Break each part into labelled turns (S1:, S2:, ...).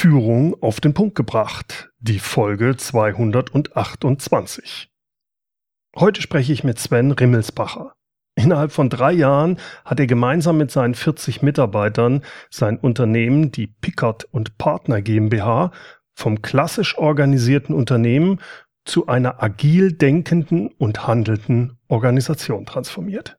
S1: Führung auf den Punkt gebracht, die Folge 228. Heute spreche ich mit Sven Rimmelsbacher. Innerhalb von drei Jahren hat er gemeinsam mit seinen 40 Mitarbeitern sein Unternehmen, die Pickard und Partner GmbH, vom klassisch organisierten Unternehmen zu einer agil denkenden und handelnden Organisation transformiert.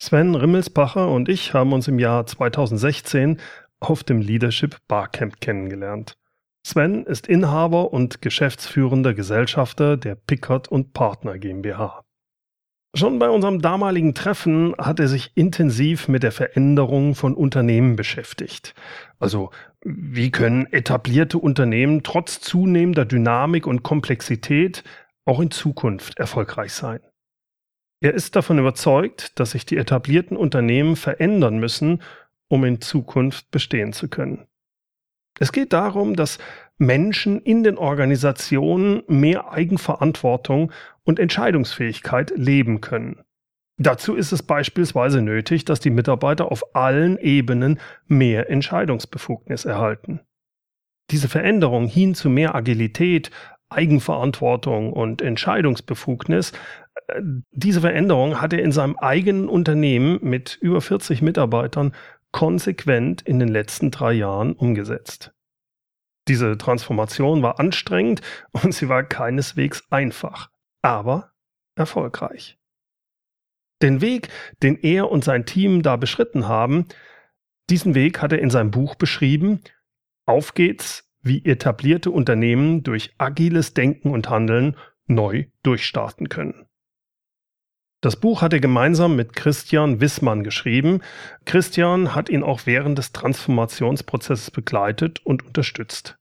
S1: Sven Rimmelsbacher und ich haben uns im Jahr 2016 auf dem Leadership Barcamp kennengelernt. Sven ist Inhaber und geschäftsführender Gesellschafter der Pickard und Partner GmbH. Schon bei unserem damaligen Treffen hat er sich intensiv mit der Veränderung von Unternehmen beschäftigt. Also wie können etablierte Unternehmen trotz zunehmender Dynamik und Komplexität auch in Zukunft erfolgreich sein? Er ist davon überzeugt, dass sich die etablierten Unternehmen verändern müssen, um in Zukunft bestehen zu können. Es geht darum, dass Menschen in den Organisationen mehr Eigenverantwortung und Entscheidungsfähigkeit leben können. Dazu ist es beispielsweise nötig, dass die Mitarbeiter auf allen Ebenen mehr Entscheidungsbefugnis erhalten. Diese Veränderung hin zu mehr Agilität, Eigenverantwortung und Entscheidungsbefugnis diese Veränderung hat er in seinem eigenen Unternehmen mit über 40 Mitarbeitern konsequent in den letzten drei Jahren umgesetzt. Diese Transformation war anstrengend und sie war keineswegs einfach, aber erfolgreich. Den Weg, den er und sein Team da beschritten haben, diesen Weg hat er in seinem Buch beschrieben. Auf geht's, wie etablierte Unternehmen durch agiles Denken und Handeln neu durchstarten können. Das Buch hat er gemeinsam mit Christian Wissmann geschrieben. Christian hat ihn auch während des Transformationsprozesses begleitet und unterstützt.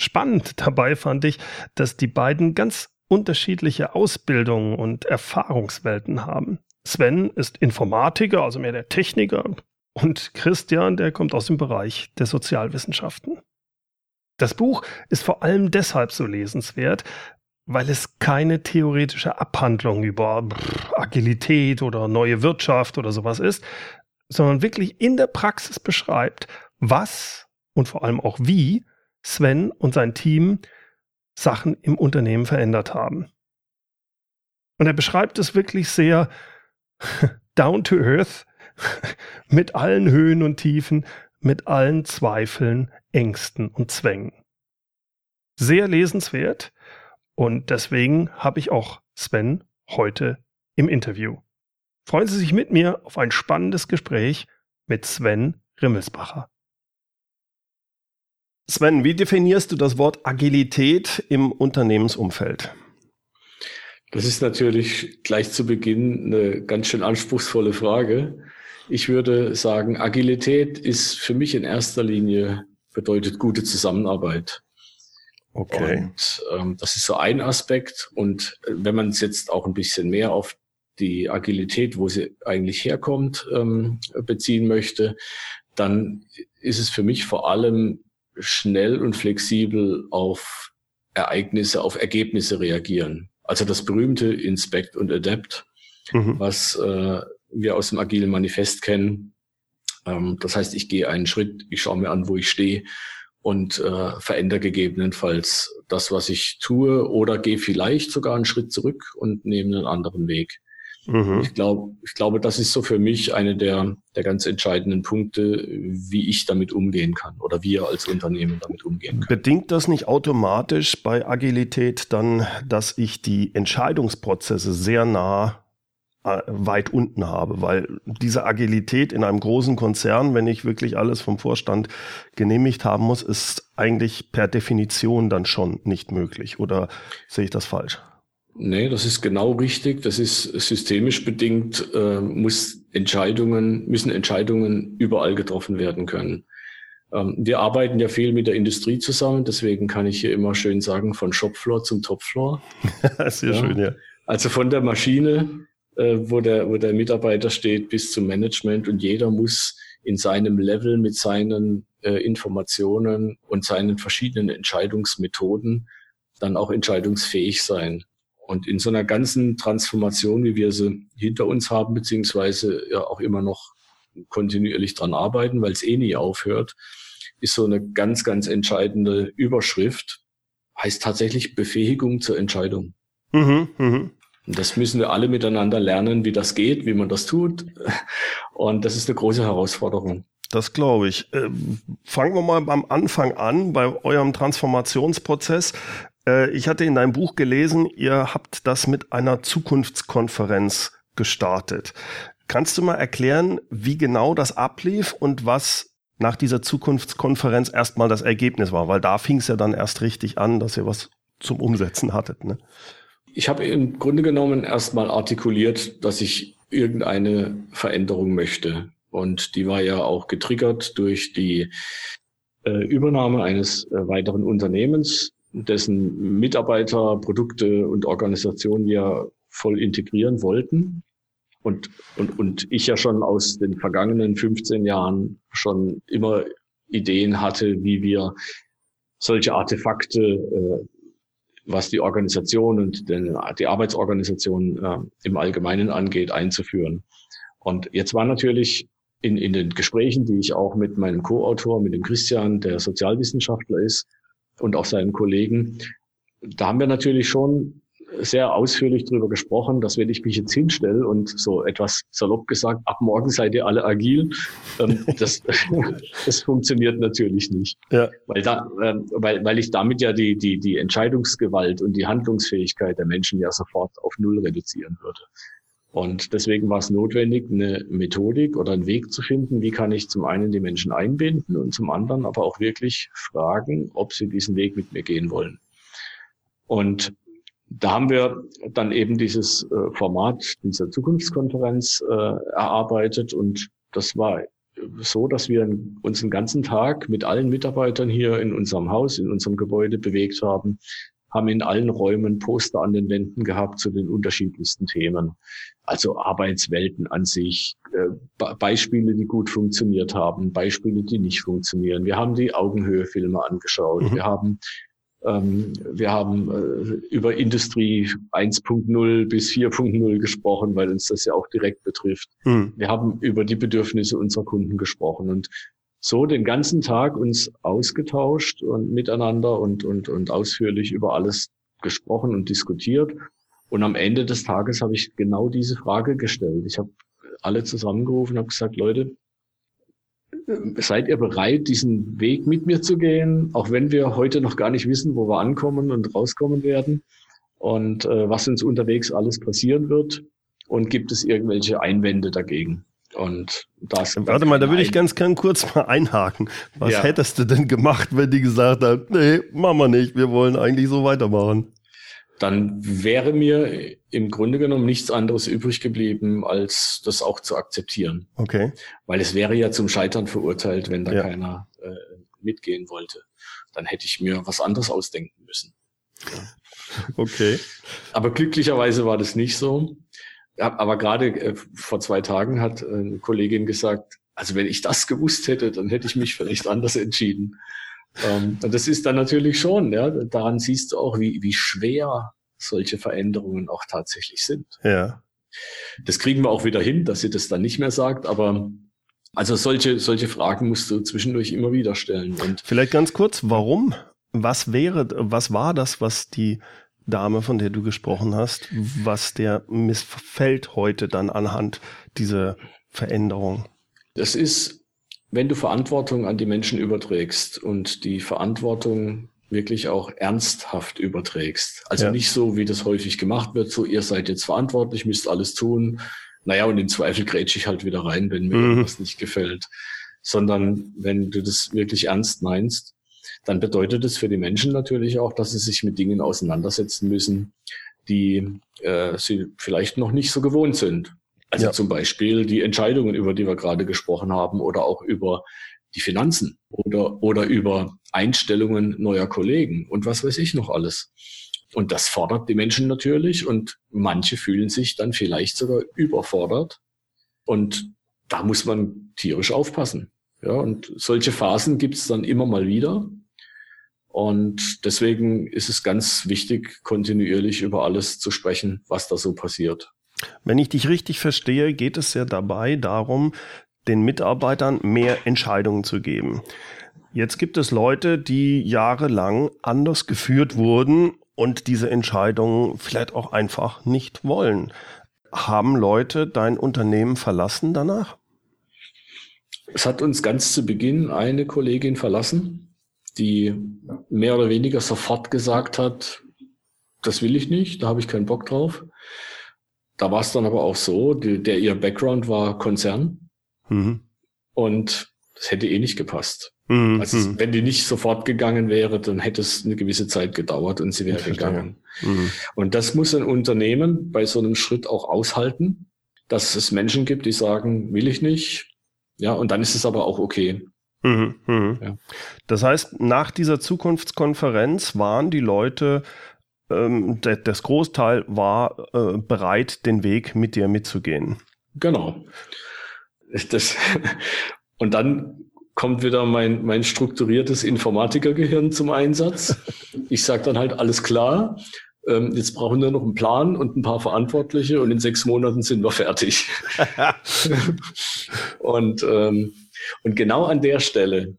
S1: Spannend dabei fand ich, dass die beiden ganz unterschiedliche Ausbildungen und Erfahrungswelten haben. Sven ist Informatiker, also mehr der Techniker, und Christian, der kommt aus dem Bereich der Sozialwissenschaften. Das Buch ist vor allem deshalb so lesenswert, weil es keine theoretische Abhandlung über Agilität oder neue Wirtschaft oder sowas ist, sondern wirklich in der Praxis beschreibt, was und vor allem auch wie Sven und sein Team Sachen im Unternehmen verändert haben. Und er beschreibt es wirklich sehr down to earth, mit allen Höhen und Tiefen, mit allen Zweifeln, Ängsten und Zwängen. Sehr lesenswert und deswegen habe ich auch Sven heute im Interview. Freuen Sie sich mit mir auf ein spannendes Gespräch mit Sven Rimmelsbacher. Sven, wie definierst du das Wort Agilität im Unternehmensumfeld?
S2: Das ist natürlich gleich zu Beginn eine ganz schön anspruchsvolle Frage. Ich würde sagen, Agilität ist für mich in erster Linie bedeutet gute Zusammenarbeit. Okay. Und ähm, das ist so ein Aspekt. Und äh, wenn man es jetzt auch ein bisschen mehr auf die Agilität, wo sie eigentlich herkommt, ähm, beziehen möchte, dann ist es für mich vor allem schnell und flexibel auf Ereignisse, auf Ergebnisse reagieren. Also das berühmte Inspect und Adapt, mhm. was äh, wir aus dem agilen Manifest kennen. Ähm, das heißt, ich gehe einen Schritt, ich schaue mir an, wo ich stehe und äh, verändere gegebenenfalls das, was ich tue oder gehe vielleicht sogar einen Schritt zurück und nehme einen anderen Weg. Mhm. Ich glaube, ich glaube, das ist so für mich eine der, der ganz entscheidenden Punkte, wie ich damit umgehen kann oder wir als Unternehmen damit umgehen können.
S1: Bedingt das nicht automatisch bei Agilität dann, dass ich die Entscheidungsprozesse sehr nah weit unten habe, weil diese Agilität in einem großen Konzern, wenn ich wirklich alles vom Vorstand genehmigt haben muss, ist eigentlich per Definition dann schon nicht möglich. Oder sehe ich das falsch?
S2: Nee, das ist genau richtig. Das ist systemisch bedingt, äh, muss Entscheidungen, müssen Entscheidungen überall getroffen werden können. Ähm, wir arbeiten ja viel mit der Industrie zusammen, deswegen kann ich hier immer schön sagen, von Shopfloor zum Topfloor.
S1: Sehr ja. schön, ja.
S2: Also von der Maschine, äh, wo, der, wo der Mitarbeiter steht, bis zum Management und jeder muss in seinem Level mit seinen äh, Informationen und seinen verschiedenen Entscheidungsmethoden dann auch entscheidungsfähig sein. Und in so einer ganzen Transformation, wie wir sie hinter uns haben, beziehungsweise ja auch immer noch kontinuierlich dran arbeiten, weil es eh nie aufhört, ist so eine ganz, ganz entscheidende Überschrift, heißt tatsächlich Befähigung zur Entscheidung. Mhm, mh. Das müssen wir alle miteinander lernen, wie das geht, wie man das tut. Und das ist eine große Herausforderung.
S1: Das glaube ich. Ähm, fangen wir mal beim Anfang an, bei eurem Transformationsprozess. Äh, ich hatte in deinem Buch gelesen, ihr habt das mit einer Zukunftskonferenz gestartet. Kannst du mal erklären, wie genau das ablief und was nach dieser Zukunftskonferenz erstmal das Ergebnis war? Weil da fing es ja dann erst richtig an, dass ihr was zum Umsetzen hattet. Ne?
S2: Ich habe im Grunde genommen erstmal artikuliert, dass ich irgendeine Veränderung möchte. Und die war ja auch getriggert durch die äh, Übernahme eines äh, weiteren Unternehmens, dessen Mitarbeiter, Produkte und Organisationen ja voll integrieren wollten. Und, und, und ich ja schon aus den vergangenen 15 Jahren schon immer Ideen hatte, wie wir solche Artefakte, äh, was die Organisation und den, die Arbeitsorganisation äh, im Allgemeinen angeht, einzuführen. Und jetzt war natürlich in, in den Gesprächen, die ich auch mit meinem Co-Autor, mit dem Christian, der Sozialwissenschaftler ist, und auch seinen Kollegen. Da haben wir natürlich schon sehr ausführlich darüber gesprochen, dass wenn ich mich jetzt hinstelle und so etwas salopp gesagt, ab morgen seid ihr alle agil, ähm, das, das funktioniert natürlich nicht. Ja. Weil, da, ähm, weil, weil ich damit ja die, die, die Entscheidungsgewalt und die Handlungsfähigkeit der Menschen ja sofort auf Null reduzieren würde. Und deswegen war es notwendig, eine Methodik oder einen Weg zu finden, wie kann ich zum einen die Menschen einbinden und zum anderen aber auch wirklich fragen, ob sie diesen Weg mit mir gehen wollen. Und da haben wir dann eben dieses äh, Format dieser Zukunftskonferenz äh, erarbeitet und das war so, dass wir uns den ganzen Tag mit allen Mitarbeitern hier in unserem Haus, in unserem Gebäude bewegt haben, haben in allen Räumen Poster an den Wänden gehabt zu den unterschiedlichsten Themen. Also Arbeitswelten an sich, äh, Beispiele, die gut funktioniert haben, Beispiele, die nicht funktionieren. Wir haben die Augenhöhe-Filme angeschaut. Mhm. Wir haben wir haben äh, über Industrie 1.0 bis 4.0 gesprochen, weil uns das ja auch direkt betrifft. Mhm. Wir haben über die Bedürfnisse unserer Kunden gesprochen und so den ganzen Tag uns ausgetauscht und miteinander und, und, und ausführlich über alles gesprochen und diskutiert. Und am Ende des Tages habe ich genau diese Frage gestellt. Ich habe alle zusammengerufen und habe gesagt, Leute, seid ihr bereit, diesen Weg mit mir zu gehen, auch wenn wir heute noch gar nicht wissen, wo wir ankommen und rauskommen werden und äh, was uns unterwegs alles passieren wird? Und gibt es irgendwelche Einwände dagegen? Und das.
S1: Warte mal, da würde ich ganz gern kurz mal einhaken. Was ja. hättest du denn gemacht, wenn die gesagt haben, nee, machen wir nicht, wir wollen eigentlich so weitermachen?
S2: Dann wäre mir im Grunde genommen nichts anderes übrig geblieben, als das auch zu akzeptieren.
S1: Okay.
S2: Weil es wäre ja zum Scheitern verurteilt, wenn da ja. keiner äh, mitgehen wollte. Dann hätte ich mir was anderes ausdenken müssen.
S1: Ja. Okay.
S2: Aber glücklicherweise war das nicht so. Aber gerade äh, vor zwei Tagen hat äh, eine Kollegin gesagt, also wenn ich das gewusst hätte, dann hätte ich mich vielleicht anders entschieden. Ähm, das ist dann natürlich schon, ja, daran siehst du auch, wie, wie schwer solche Veränderungen auch tatsächlich sind.
S1: Ja.
S2: Das kriegen wir auch wieder hin, dass sie das dann nicht mehr sagt, aber also solche, solche Fragen musst du zwischendurch immer wieder stellen. Und
S1: Vielleicht ganz kurz, warum? Was wäre, was war das, was die Dame, von der du gesprochen hast, was der missfällt heute dann anhand dieser Veränderung?
S2: Das ist, wenn du Verantwortung an die Menschen überträgst und die Verantwortung wirklich auch ernsthaft überträgst. Also ja. nicht so, wie das häufig gemacht wird, so ihr seid jetzt verantwortlich, müsst alles tun. Naja, und im Zweifel grätsche ich halt wieder rein, wenn mir mhm. irgendwas nicht gefällt. Sondern wenn du das wirklich ernst meinst dann bedeutet es für die Menschen natürlich auch, dass sie sich mit Dingen auseinandersetzen müssen, die äh, sie vielleicht noch nicht so gewohnt sind. Also ja. zum Beispiel die Entscheidungen, über die wir gerade gesprochen haben, oder auch über die Finanzen oder, oder über Einstellungen neuer Kollegen und was weiß ich noch alles. Und das fordert die Menschen natürlich und manche fühlen sich dann vielleicht sogar überfordert. Und da muss man tierisch aufpassen. Ja, und solche Phasen gibt es dann immer mal wieder. Und deswegen ist es ganz wichtig, kontinuierlich über alles zu sprechen, was da so passiert.
S3: Wenn ich dich richtig verstehe, geht es ja dabei darum, den Mitarbeitern mehr Entscheidungen zu geben. Jetzt gibt es Leute, die jahrelang anders geführt wurden und diese Entscheidungen vielleicht auch einfach nicht wollen. Haben Leute dein Unternehmen verlassen danach?
S2: Es hat uns ganz zu Beginn eine Kollegin verlassen, die mehr oder weniger sofort gesagt hat, das will ich nicht, da habe ich keinen Bock drauf. Da war es dann aber auch so, die, der ihr Background war Konzern mhm. und das hätte eh nicht gepasst. Mhm. Also mhm. wenn die nicht sofort gegangen wäre, dann hätte es eine gewisse Zeit gedauert und sie wäre gegangen. Mhm. Und das muss ein Unternehmen bei so einem Schritt auch aushalten, dass es Menschen gibt, die sagen, will ich nicht. Ja, und dann ist es aber auch okay. Mhm,
S3: mhm. Ja. Das heißt, nach dieser Zukunftskonferenz waren die Leute, ähm, das Großteil war äh, bereit, den Weg mit dir mitzugehen.
S2: Genau. Das, und dann kommt wieder mein, mein strukturiertes Informatikergehirn zum Einsatz. Ich sage dann halt, alles klar, ähm, jetzt brauchen wir noch einen Plan und ein paar Verantwortliche und in sechs Monaten sind wir fertig. und, ähm, und genau an der Stelle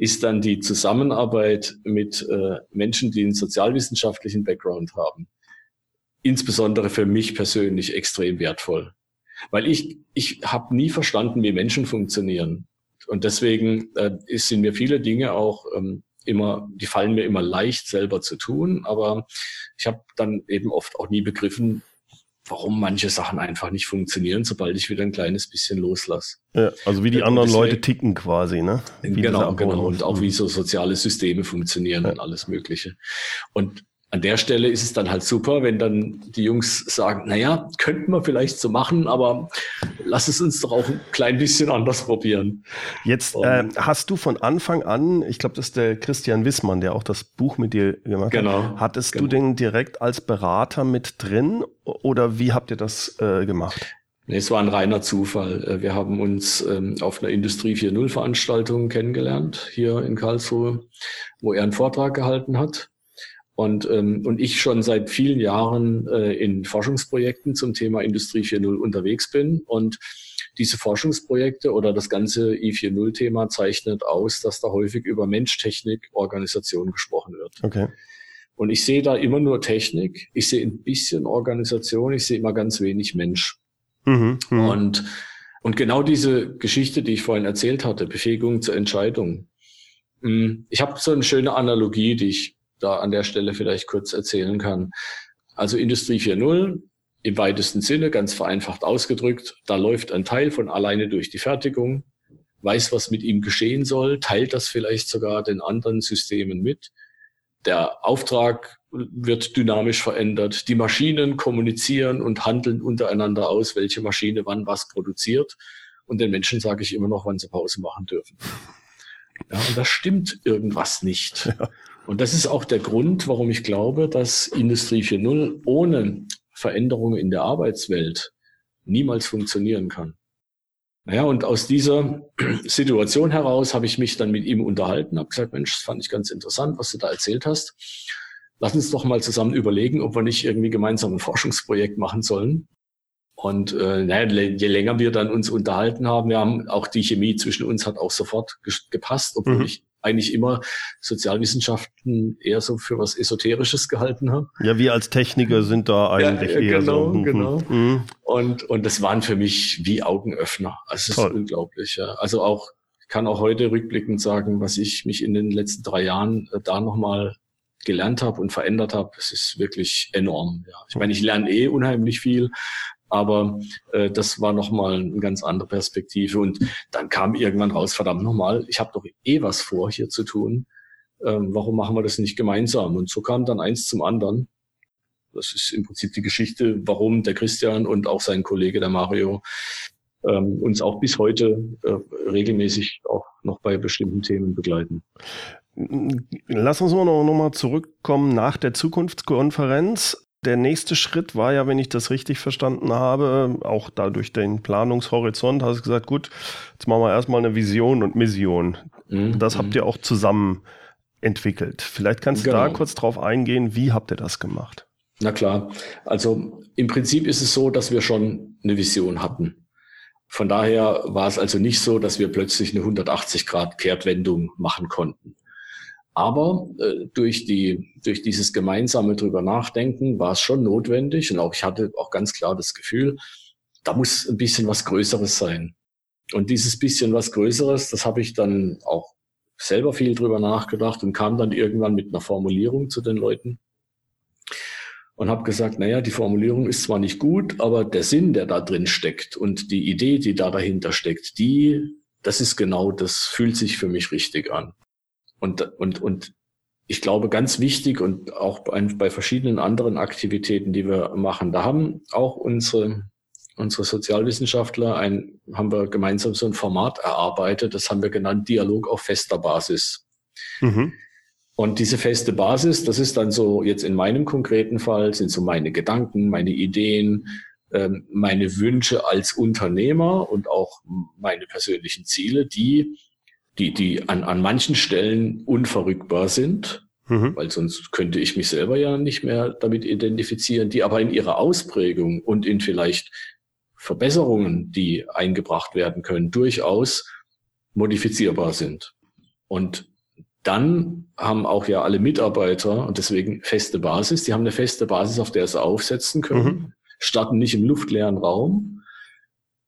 S2: ist dann die Zusammenarbeit mit äh, Menschen, die einen sozialwissenschaftlichen Background haben, insbesondere für mich persönlich extrem wertvoll. Weil ich, ich habe nie verstanden, wie Menschen funktionieren. Und deswegen äh, sind mir viele Dinge auch ähm, immer, die fallen mir immer leicht selber zu tun, aber ich habe dann eben oft auch nie begriffen, warum manche Sachen einfach nicht funktionieren, sobald ich wieder ein kleines bisschen loslasse.
S3: Ja, also wie die anderen deswegen, Leute ticken quasi, ne?
S2: Wie genau, genau. Und auch wie so soziale Systeme funktionieren ja. und alles Mögliche. Und an der Stelle ist es dann halt super, wenn dann die Jungs sagen, naja, könnten wir vielleicht so machen, aber lass es uns doch auch ein klein bisschen anders probieren.
S3: Jetzt äh, hast du von Anfang an, ich glaube, das ist der Christian Wissmann, der auch das Buch mit dir gemacht genau, hat. Hattest genau. du den direkt als Berater mit drin oder wie habt ihr das äh, gemacht?
S2: Nee, es war ein reiner Zufall. Äh, wir haben uns ähm, auf einer Industrie 4.0 Veranstaltung kennengelernt, hier in Karlsruhe, wo er einen Vortrag gehalten hat. Und, ähm, und ich schon seit vielen Jahren äh, in Forschungsprojekten zum Thema Industrie 4.0 unterwegs bin. Und diese Forschungsprojekte oder das ganze I4.0-Thema zeichnet aus, dass da häufig über Mensch, Technik, Organisation gesprochen wird. Okay. Und ich sehe da immer nur Technik, ich sehe ein bisschen Organisation, ich sehe immer ganz wenig Mensch. Mhm, mh. Und, und genau diese Geschichte, die ich vorhin erzählt hatte, Befähigung zur Entscheidung. Hm, ich habe so eine schöne Analogie, die ich da an der Stelle vielleicht kurz erzählen kann. Also Industrie 4.0 im weitesten Sinne, ganz vereinfacht ausgedrückt, da läuft ein Teil von alleine durch die Fertigung, weiß, was mit ihm geschehen soll, teilt das vielleicht sogar den anderen Systemen mit. Der Auftrag wird dynamisch verändert. Die Maschinen kommunizieren und handeln untereinander aus, welche Maschine wann was produziert. Und den Menschen sage ich immer noch, wann sie Pause machen dürfen. Ja, und da stimmt irgendwas nicht. Ja. Und das ist auch der Grund, warum ich glaube, dass Industrie 4.0 ohne Veränderungen in der Arbeitswelt niemals funktionieren kann. Naja, und aus dieser Situation heraus habe ich mich dann mit ihm unterhalten, habe gesagt, Mensch, das fand ich ganz interessant, was du da erzählt hast. Lass uns doch mal zusammen überlegen, ob wir nicht irgendwie gemeinsam ein Forschungsprojekt machen sollen. Und äh, naja, je länger wir dann uns unterhalten haben, wir haben auch die Chemie zwischen uns hat auch sofort gepasst, obwohl mhm. ich eigentlich immer Sozialwissenschaften eher so für was Esoterisches gehalten habe.
S3: Ja, wir als Techniker sind da eigentlich ja, eher
S2: genau, so. Mhm. Genau, mhm. Und, und das waren für mich wie Augenöffner. Also es ist unglaublich. Ja. Also auch, ich kann auch heute rückblickend sagen, was ich mich in den letzten drei Jahren äh, da nochmal gelernt habe und verändert habe, es ist wirklich enorm. Ja. Ich meine, ich lerne eh unheimlich viel, aber äh, das war nochmal eine ganz andere Perspektive. Und dann kam irgendwann raus, verdammt nochmal, ich habe doch eh was vor, hier zu tun. Ähm, warum machen wir das nicht gemeinsam? Und so kam dann eins zum anderen. Das ist im Prinzip die Geschichte, warum der Christian und auch sein Kollege, der Mario, ähm, uns auch bis heute äh, regelmäßig auch noch bei bestimmten Themen begleiten.
S3: Lass uns mal noch, noch zurückkommen nach der Zukunftskonferenz. Der nächste Schritt war ja, wenn ich das richtig verstanden habe, auch dadurch den Planungshorizont, hast du gesagt, gut, jetzt machen wir erstmal eine Vision und Mission. Mhm. Das habt ihr auch zusammen entwickelt. Vielleicht kannst du da genau. kurz drauf eingehen, wie habt ihr das gemacht?
S2: Na klar, also im Prinzip ist es so, dass wir schon eine Vision hatten. Von daher war es also nicht so, dass wir plötzlich eine 180 Grad Kehrtwendung machen konnten. Aber äh, durch, die, durch dieses gemeinsame drüber nachdenken war es schon notwendig und auch ich hatte auch ganz klar das Gefühl, da muss ein bisschen was Größeres sein. Und dieses bisschen was Größeres, das habe ich dann auch selber viel drüber nachgedacht und kam dann irgendwann mit einer Formulierung zu den Leuten und habe gesagt, naja, die Formulierung ist zwar nicht gut, aber der Sinn, der da drin steckt und die Idee, die da dahinter steckt, die, das ist genau, das fühlt sich für mich richtig an. Und, und, und ich glaube, ganz wichtig und auch bei, verschiedenen anderen Aktivitäten, die wir machen, da haben auch unsere, unsere Sozialwissenschaftler ein, haben wir gemeinsam so ein Format erarbeitet, das haben wir genannt Dialog auf fester Basis. Mhm. Und diese feste Basis, das ist dann so jetzt in meinem konkreten Fall, sind so meine Gedanken, meine Ideen, ähm, meine Wünsche als Unternehmer und auch meine persönlichen Ziele, die die, die an, an manchen Stellen unverrückbar sind, mhm. weil sonst könnte ich mich selber ja nicht mehr damit identifizieren, die aber in ihrer Ausprägung und in vielleicht Verbesserungen, die eingebracht werden können, durchaus modifizierbar sind. Und dann haben auch ja alle Mitarbeiter und deswegen feste Basis, die haben eine feste Basis, auf der sie aufsetzen können, mhm. starten nicht im luftleeren Raum,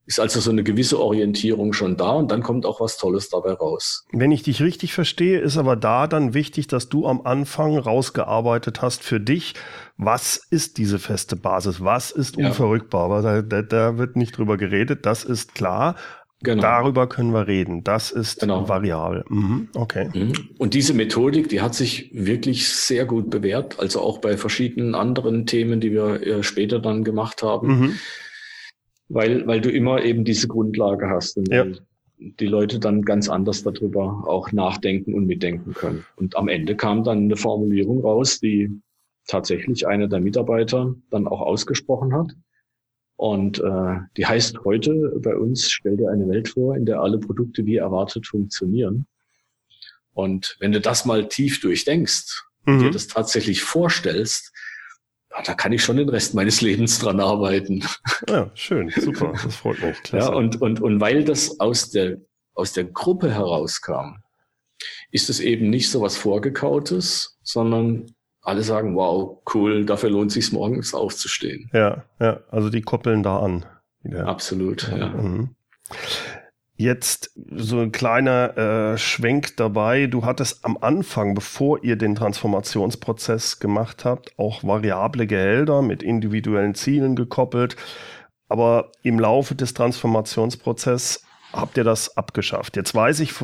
S2: ist also so eine gewisse Orientierung schon da und dann kommt auch was Tolles dabei raus.
S3: Wenn ich dich richtig verstehe, ist aber da dann wichtig, dass du am Anfang rausgearbeitet hast für dich, was ist diese feste Basis, was ist ja. unverrückbar, da, da, da, wird nicht drüber geredet, das ist klar. Genau. Darüber können wir reden. Das ist genau. variabel. Mhm. Okay. Mhm.
S2: Und diese Methodik, die hat sich wirklich sehr gut bewährt. Also auch bei verschiedenen anderen Themen, die wir äh, später dann gemacht haben. Mhm weil, weil du immer eben diese Grundlage hast und ja. die Leute dann ganz anders darüber auch nachdenken und mitdenken können. Und am Ende kam dann eine Formulierung raus, die tatsächlich einer der Mitarbeiter dann auch ausgesprochen hat. Und äh, die heißt heute bei uns, stell dir eine Welt vor, in der alle Produkte wie erwartet funktionieren. Und wenn du das mal tief durchdenkst, mhm. dir das tatsächlich vorstellst, da kann ich schon den Rest meines Lebens dran arbeiten.
S3: Ja, schön, super, das freut mich.
S2: Klasse. Ja, und, und, und weil das aus der, aus der Gruppe herauskam, ist es eben nicht so was Vorgekautes, sondern alle sagen, wow, cool, dafür lohnt sich morgens aufzustehen.
S3: Ja, ja, also die koppeln da an.
S2: Wieder. Absolut, ja. Mhm.
S3: Jetzt so ein kleiner äh, Schwenk dabei. Du hattest am Anfang, bevor ihr den Transformationsprozess gemacht habt, auch variable Gehälter mit individuellen Zielen gekoppelt. Aber im Laufe des Transformationsprozesses habt ihr das abgeschafft. Jetzt weiß ich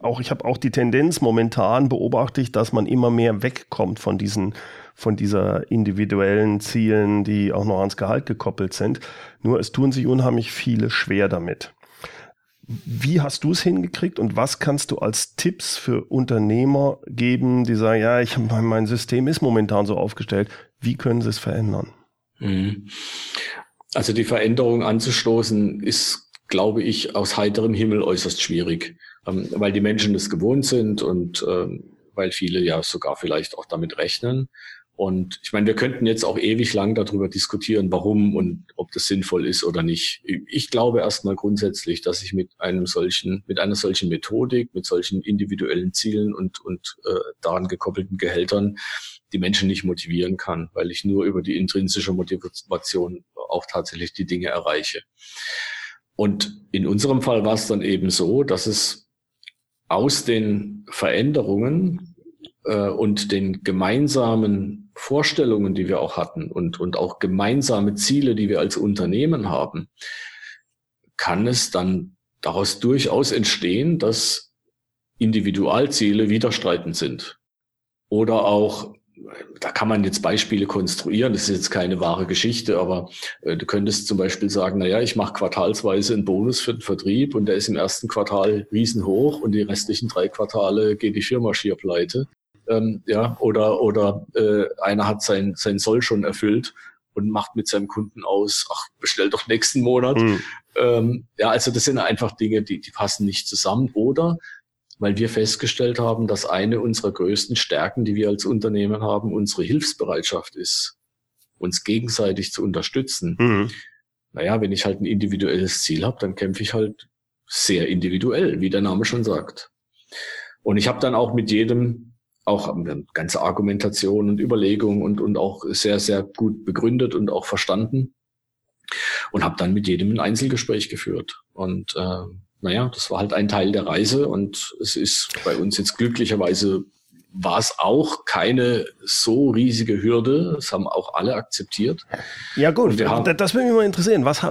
S3: auch, ich habe auch die Tendenz momentan beobachte ich, dass man immer mehr wegkommt von diesen von dieser individuellen Zielen, die auch noch ans Gehalt gekoppelt sind. Nur es tun sich unheimlich viele schwer damit. Wie hast du es hingekriegt und was kannst du als Tipps für Unternehmer geben, die sagen, ja, ich mein System ist momentan so aufgestellt. Wie können sie es verändern? Mhm.
S2: Also die Veränderung anzustoßen ist, glaube ich, aus heiterem Himmel äußerst schwierig, ähm, weil die Menschen es gewohnt sind und ähm, weil viele ja sogar vielleicht auch damit rechnen. Und ich meine, wir könnten jetzt auch ewig lang darüber diskutieren, warum und ob das sinnvoll ist oder nicht. Ich glaube erstmal grundsätzlich, dass ich mit einem solchen, mit einer solchen Methodik, mit solchen individuellen Zielen und, und äh, daran gekoppelten Gehältern die Menschen nicht motivieren kann, weil ich nur über die intrinsische Motivation auch tatsächlich die Dinge erreiche. Und in unserem Fall war es dann eben so, dass es aus den Veränderungen äh, und den gemeinsamen Vorstellungen, die wir auch hatten und, und auch gemeinsame Ziele, die wir als Unternehmen haben, kann es dann daraus durchaus entstehen, dass Individualziele widerstreitend sind. Oder auch da kann man jetzt Beispiele konstruieren, das ist jetzt keine wahre Geschichte, aber äh, du könntest zum Beispiel sagen, na ja, ich mache quartalsweise einen Bonus für den Vertrieb und der ist im ersten Quartal riesenhoch und die restlichen drei Quartale geht die Firma schier pleite. Ähm, ja, oder oder äh, einer hat sein, sein Soll schon erfüllt und macht mit seinem Kunden aus, ach, bestell doch nächsten Monat. Mhm. Ähm, ja, also das sind einfach Dinge, die, die passen nicht zusammen. Oder weil wir festgestellt haben, dass eine unserer größten Stärken, die wir als Unternehmen haben, unsere Hilfsbereitschaft ist, uns gegenseitig zu unterstützen. Mhm. Naja, wenn ich halt ein individuelles Ziel habe, dann kämpfe ich halt sehr individuell, wie der Name schon sagt. Und ich habe dann auch mit jedem auch ganze Argumentation und Überlegung und, und auch sehr, sehr gut begründet und auch verstanden und habe dann mit jedem ein Einzelgespräch geführt. Und äh, naja, das war halt ein Teil der Reise und es ist bei uns jetzt glücklicherweise war es auch keine so riesige Hürde. Das haben auch alle akzeptiert.
S3: Ja gut, das würde mich mal interessieren. Was,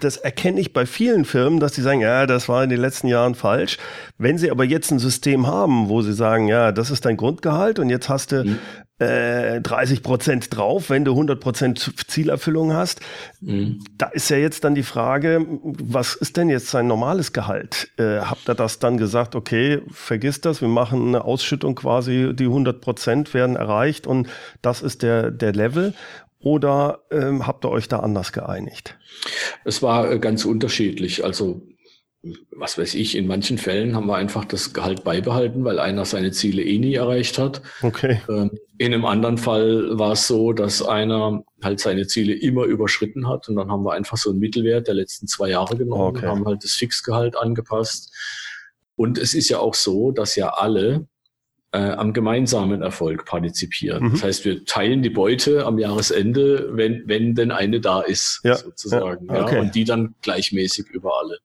S3: das erkenne ich bei vielen Firmen, dass die sagen, ja, das war in den letzten Jahren falsch. Wenn sie aber jetzt ein System haben, wo sie sagen, ja, das ist dein Grundgehalt und jetzt hast du mhm äh, 30 Prozent drauf, wenn du 100 Prozent Zielerfüllung hast. Mhm. Da ist ja jetzt dann die Frage, was ist denn jetzt sein normales Gehalt? Äh, habt ihr das dann gesagt, okay, vergiss das, wir machen eine Ausschüttung quasi, die 100 Prozent werden erreicht und das ist der, der Level? Oder ähm, habt ihr euch da anders geeinigt?
S2: Es war äh, ganz unterschiedlich. Also was weiß ich, in manchen Fällen haben wir einfach das Gehalt beibehalten, weil einer seine Ziele eh nie erreicht hat.
S3: Okay.
S2: Ähm, in einem anderen Fall war es so, dass einer halt seine Ziele immer überschritten hat und dann haben wir einfach so einen Mittelwert der letzten zwei Jahre genommen okay. und haben halt das Fixgehalt angepasst. Und es ist ja auch so, dass ja alle äh, am gemeinsamen Erfolg partizipieren. Mhm. Das heißt, wir teilen die Beute am Jahresende, wenn, wenn denn eine da ist, ja. sozusagen. Ja. Okay. ja. Und die dann gleichmäßig über alle.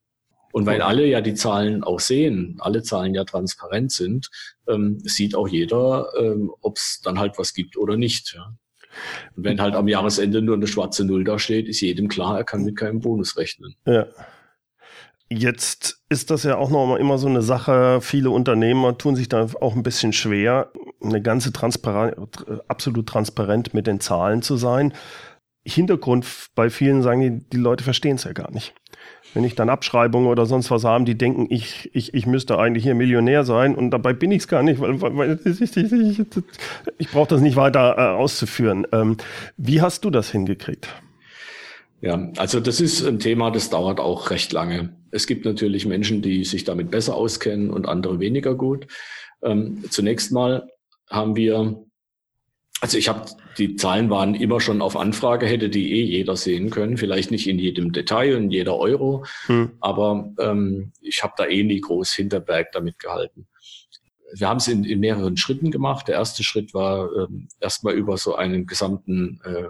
S2: Und weil alle ja die Zahlen auch sehen, alle Zahlen ja transparent sind, ähm, sieht auch jeder, ähm, ob es dann halt was gibt oder nicht. Ja. Und wenn halt am Jahresende nur eine schwarze Null da steht, ist jedem klar, er kann mit keinem Bonus rechnen.
S3: Ja. Jetzt ist das ja auch noch immer so eine Sache. Viele Unternehmer tun sich da auch ein bisschen schwer, eine ganze transparent, absolut transparent mit den Zahlen zu sein. Hintergrund bei vielen sagen die, die Leute verstehen es ja gar nicht wenn ich dann Abschreibungen oder sonst was haben, die denken, ich, ich, ich müsste eigentlich hier Millionär sein und dabei bin ich es gar nicht, weil, weil ich, ich, ich, ich brauche das nicht weiter äh, auszuführen. Ähm, wie hast du das hingekriegt?
S2: Ja, also das ist ein Thema, das dauert auch recht lange. Es gibt natürlich Menschen, die sich damit besser auskennen und andere weniger gut. Ähm, zunächst mal haben wir also ich habe, die Zahlen waren immer schon auf Anfrage, hätte die eh jeder sehen können. Vielleicht nicht in jedem Detail und jeder Euro, hm. aber ähm, ich habe da eh nie groß Hinterberg damit gehalten. Wir haben es in, in mehreren Schritten gemacht. Der erste Schritt war ähm, erstmal über so einen gesamten äh,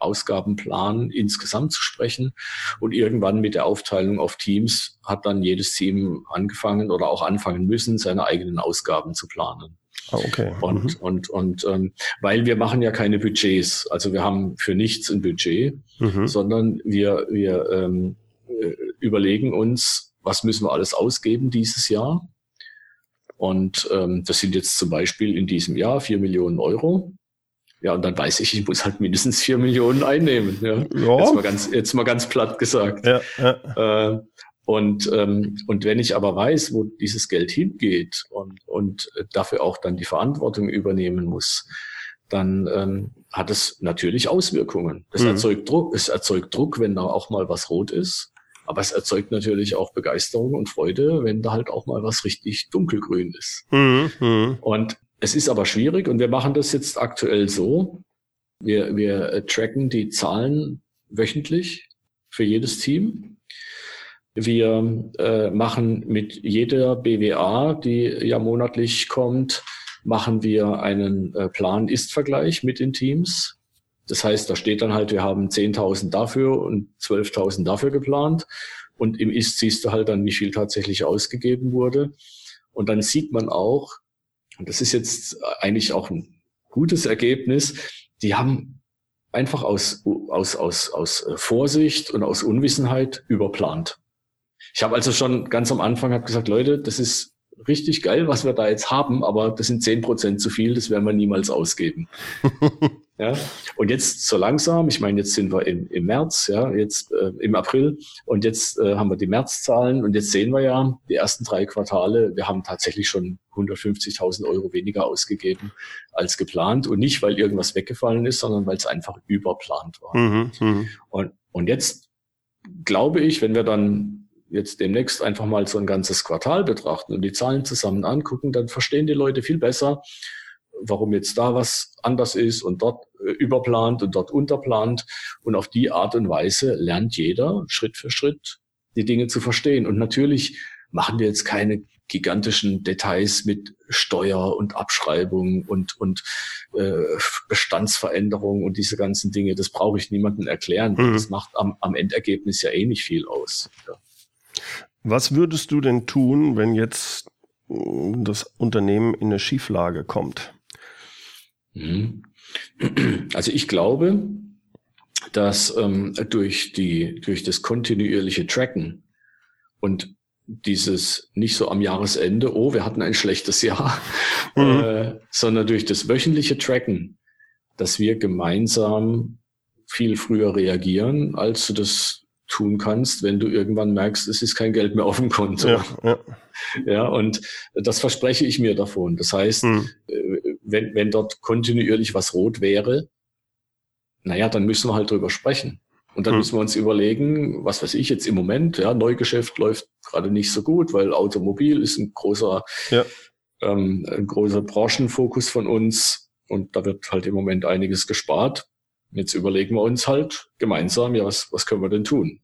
S2: Ausgabenplan insgesamt zu sprechen. Und irgendwann mit der Aufteilung auf Teams hat dann jedes Team angefangen oder auch anfangen müssen, seine eigenen Ausgaben zu planen.
S3: Ah, okay.
S2: Und, mhm. und, und ähm, weil wir machen ja keine Budgets, also wir haben für nichts ein Budget, mhm. sondern wir, wir ähm, äh, überlegen uns, was müssen wir alles ausgeben dieses Jahr. Und ähm, das sind jetzt zum Beispiel in diesem Jahr vier Millionen Euro. Ja, und dann weiß ich, ich muss halt mindestens vier Millionen einnehmen. Ja. ja. Jetzt, mal ganz, jetzt mal ganz platt gesagt. Ja, ja. Äh, und, ähm, und wenn ich aber weiß, wo dieses Geld hingeht und, und dafür auch dann die Verantwortung übernehmen muss, dann ähm, hat es natürlich Auswirkungen. Es mhm. erzeugt Druck, es erzeugt Druck, wenn da auch mal was rot ist. Aber es erzeugt natürlich auch Begeisterung und Freude, wenn da halt auch mal was richtig dunkelgrün ist. Mhm. Mhm. Und es ist aber schwierig und wir machen das jetzt aktuell so. Wir, wir äh, tracken die Zahlen wöchentlich für jedes Team wir äh, machen mit jeder BWA, die ja monatlich kommt, machen wir einen äh, Plan-Ist-Vergleich mit den Teams. Das heißt, da steht dann halt, wir haben 10.000 dafür und 12.000 dafür geplant. Und im Ist siehst du halt dann, wie viel tatsächlich ausgegeben wurde. Und dann sieht man auch, und das ist jetzt eigentlich auch ein gutes Ergebnis, die haben einfach aus, aus, aus, aus Vorsicht und aus Unwissenheit überplant. Ich habe also schon ganz am Anfang hab gesagt, Leute, das ist richtig geil, was wir da jetzt haben, aber das sind zehn Prozent zu viel, das werden wir niemals ausgeben. ja, und jetzt so langsam, ich meine, jetzt sind wir im, im März, ja, jetzt äh, im April und jetzt äh, haben wir die Märzzahlen und jetzt sehen wir ja, die ersten drei Quartale, wir haben tatsächlich schon 150.000 Euro weniger ausgegeben als geplant und nicht, weil irgendwas weggefallen ist, sondern weil es einfach überplant war. Mhm, mh. und, und jetzt glaube ich, wenn wir dann jetzt demnächst einfach mal so ein ganzes Quartal betrachten und die Zahlen zusammen angucken, dann verstehen die Leute viel besser, warum jetzt da was anders ist und dort äh, überplant und dort unterplant. Und auf die Art und Weise lernt jeder Schritt für Schritt die Dinge zu verstehen. Und natürlich machen wir jetzt keine gigantischen Details mit Steuer und Abschreibung und, und äh, Bestandsveränderung und diese ganzen Dinge. Das brauche ich niemandem erklären. Mhm. Das macht am, am Endergebnis ja eh nicht viel aus. Ja.
S3: Was würdest du denn tun, wenn jetzt äh, das Unternehmen in eine Schieflage kommt?
S2: Mhm. Also ich glaube, dass ähm, durch die durch das kontinuierliche Tracken und dieses nicht so am Jahresende, oh, wir hatten ein schlechtes Jahr, mhm. äh, sondern durch das wöchentliche Tracken, dass wir gemeinsam viel früher reagieren, als du das tun kannst, wenn du irgendwann merkst, es ist kein Geld mehr auf dem Konto. Ja, ja. ja und das verspreche ich mir davon. Das heißt, mhm. wenn, wenn dort kontinuierlich was rot wäre, naja, dann müssen wir halt drüber sprechen. Und dann hm. müssen wir uns überlegen, was weiß ich jetzt im Moment, ja, Neugeschäft läuft gerade nicht so gut, weil Automobil ist ein großer, ja. ähm, ein großer Branchenfokus von uns und da wird halt im Moment einiges gespart. Jetzt überlegen wir uns halt gemeinsam, ja, was, was können wir denn tun?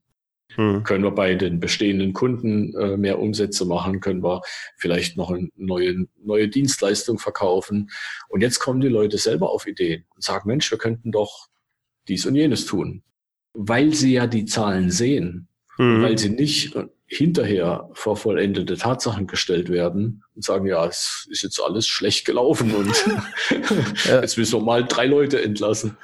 S2: Hm. Können wir bei den bestehenden Kunden äh, mehr Umsätze machen? Können wir vielleicht noch eine neue, neue Dienstleistung verkaufen? Und jetzt kommen die Leute selber auf Ideen und sagen, Mensch, wir könnten doch dies und jenes tun weil sie ja die Zahlen sehen, mhm. weil sie nicht hinterher vor vollendete Tatsachen gestellt werden und sagen, ja, es ist jetzt alles schlecht gelaufen und ja. jetzt müssen wir mal drei Leute entlassen.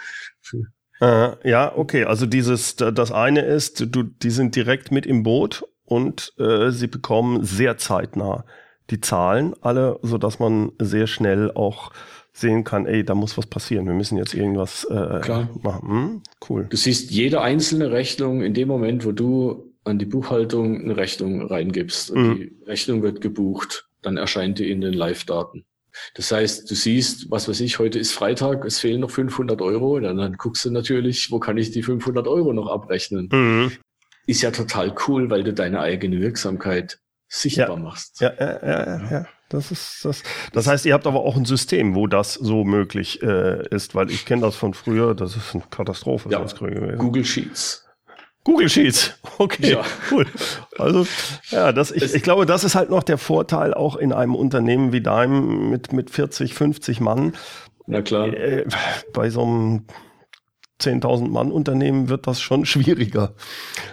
S3: Ja, okay. Also dieses, das eine ist, du, die sind direkt mit im Boot und äh, sie bekommen sehr zeitnah die Zahlen alle, so dass man sehr schnell auch sehen kann, ey, da muss was passieren. Wir müssen jetzt irgendwas äh, Klar. machen. Hm?
S2: Cool. Du siehst jede einzelne Rechnung in dem Moment, wo du an die Buchhaltung eine Rechnung reingibst und mhm. die Rechnung wird gebucht, dann erscheint die in den Live-Daten. Das heißt, du siehst, was weiß ich, heute ist Freitag, es fehlen noch 500 Euro, dann, dann guckst du natürlich, wo kann ich die 500 Euro noch abrechnen. Mhm. Ist ja total cool, weil du deine eigene Wirksamkeit sichtbar
S3: ja.
S2: machst.
S3: Ja, ja, ja, ja. ja. Das ist das. Das heißt, ihr habt aber auch ein System, wo das so möglich äh, ist, weil ich kenne das von früher. Das ist eine Katastrophe.
S2: Ja. Google Sheets.
S3: Google Sheets. Okay, ja. cool. Also ja, das ich, ich glaube, das ist halt noch der Vorteil auch in einem Unternehmen wie deinem mit mit 40, 50 Mann.
S2: Na klar. Äh,
S3: bei so einem 10.000 Mann Unternehmen wird das schon schwieriger.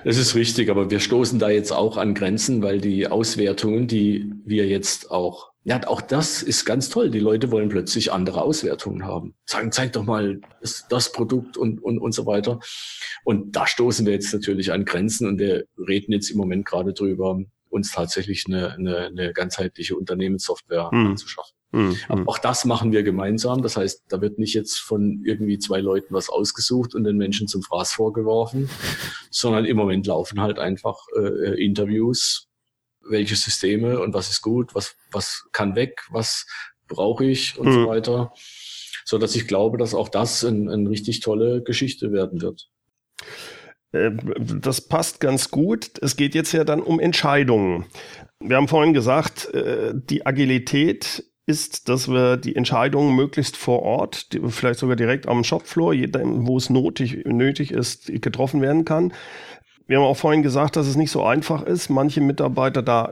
S2: Das ist richtig, aber wir stoßen da jetzt auch an Grenzen, weil die Auswertungen, die wir jetzt auch ja, auch das ist ganz toll. Die Leute wollen plötzlich andere Auswertungen haben. Sagen, zeig doch mal das, das Produkt und, und, und so weiter. Und da stoßen wir jetzt natürlich an Grenzen und wir reden jetzt im Moment gerade drüber, uns tatsächlich eine, eine, eine ganzheitliche Unternehmenssoftware hm. anzuschaffen. Hm, Aber hm. auch das machen wir gemeinsam. Das heißt, da wird nicht jetzt von irgendwie zwei Leuten was ausgesucht und den Menschen zum Fraß vorgeworfen, sondern im Moment laufen halt einfach äh, Interviews welche Systeme und was ist gut, was, was kann weg, was brauche ich und mhm. so weiter. So dass ich glaube, dass auch das eine ein richtig tolle Geschichte werden wird.
S3: Äh, das passt ganz gut. Es geht jetzt ja dann um Entscheidungen. Wir haben vorhin gesagt, äh, die Agilität ist, dass wir die Entscheidungen möglichst vor Ort, vielleicht sogar direkt am Shopfloor, wo es nötig, nötig ist, getroffen werden kann wir haben auch vorhin gesagt, dass es nicht so einfach ist, manche Mitarbeiter da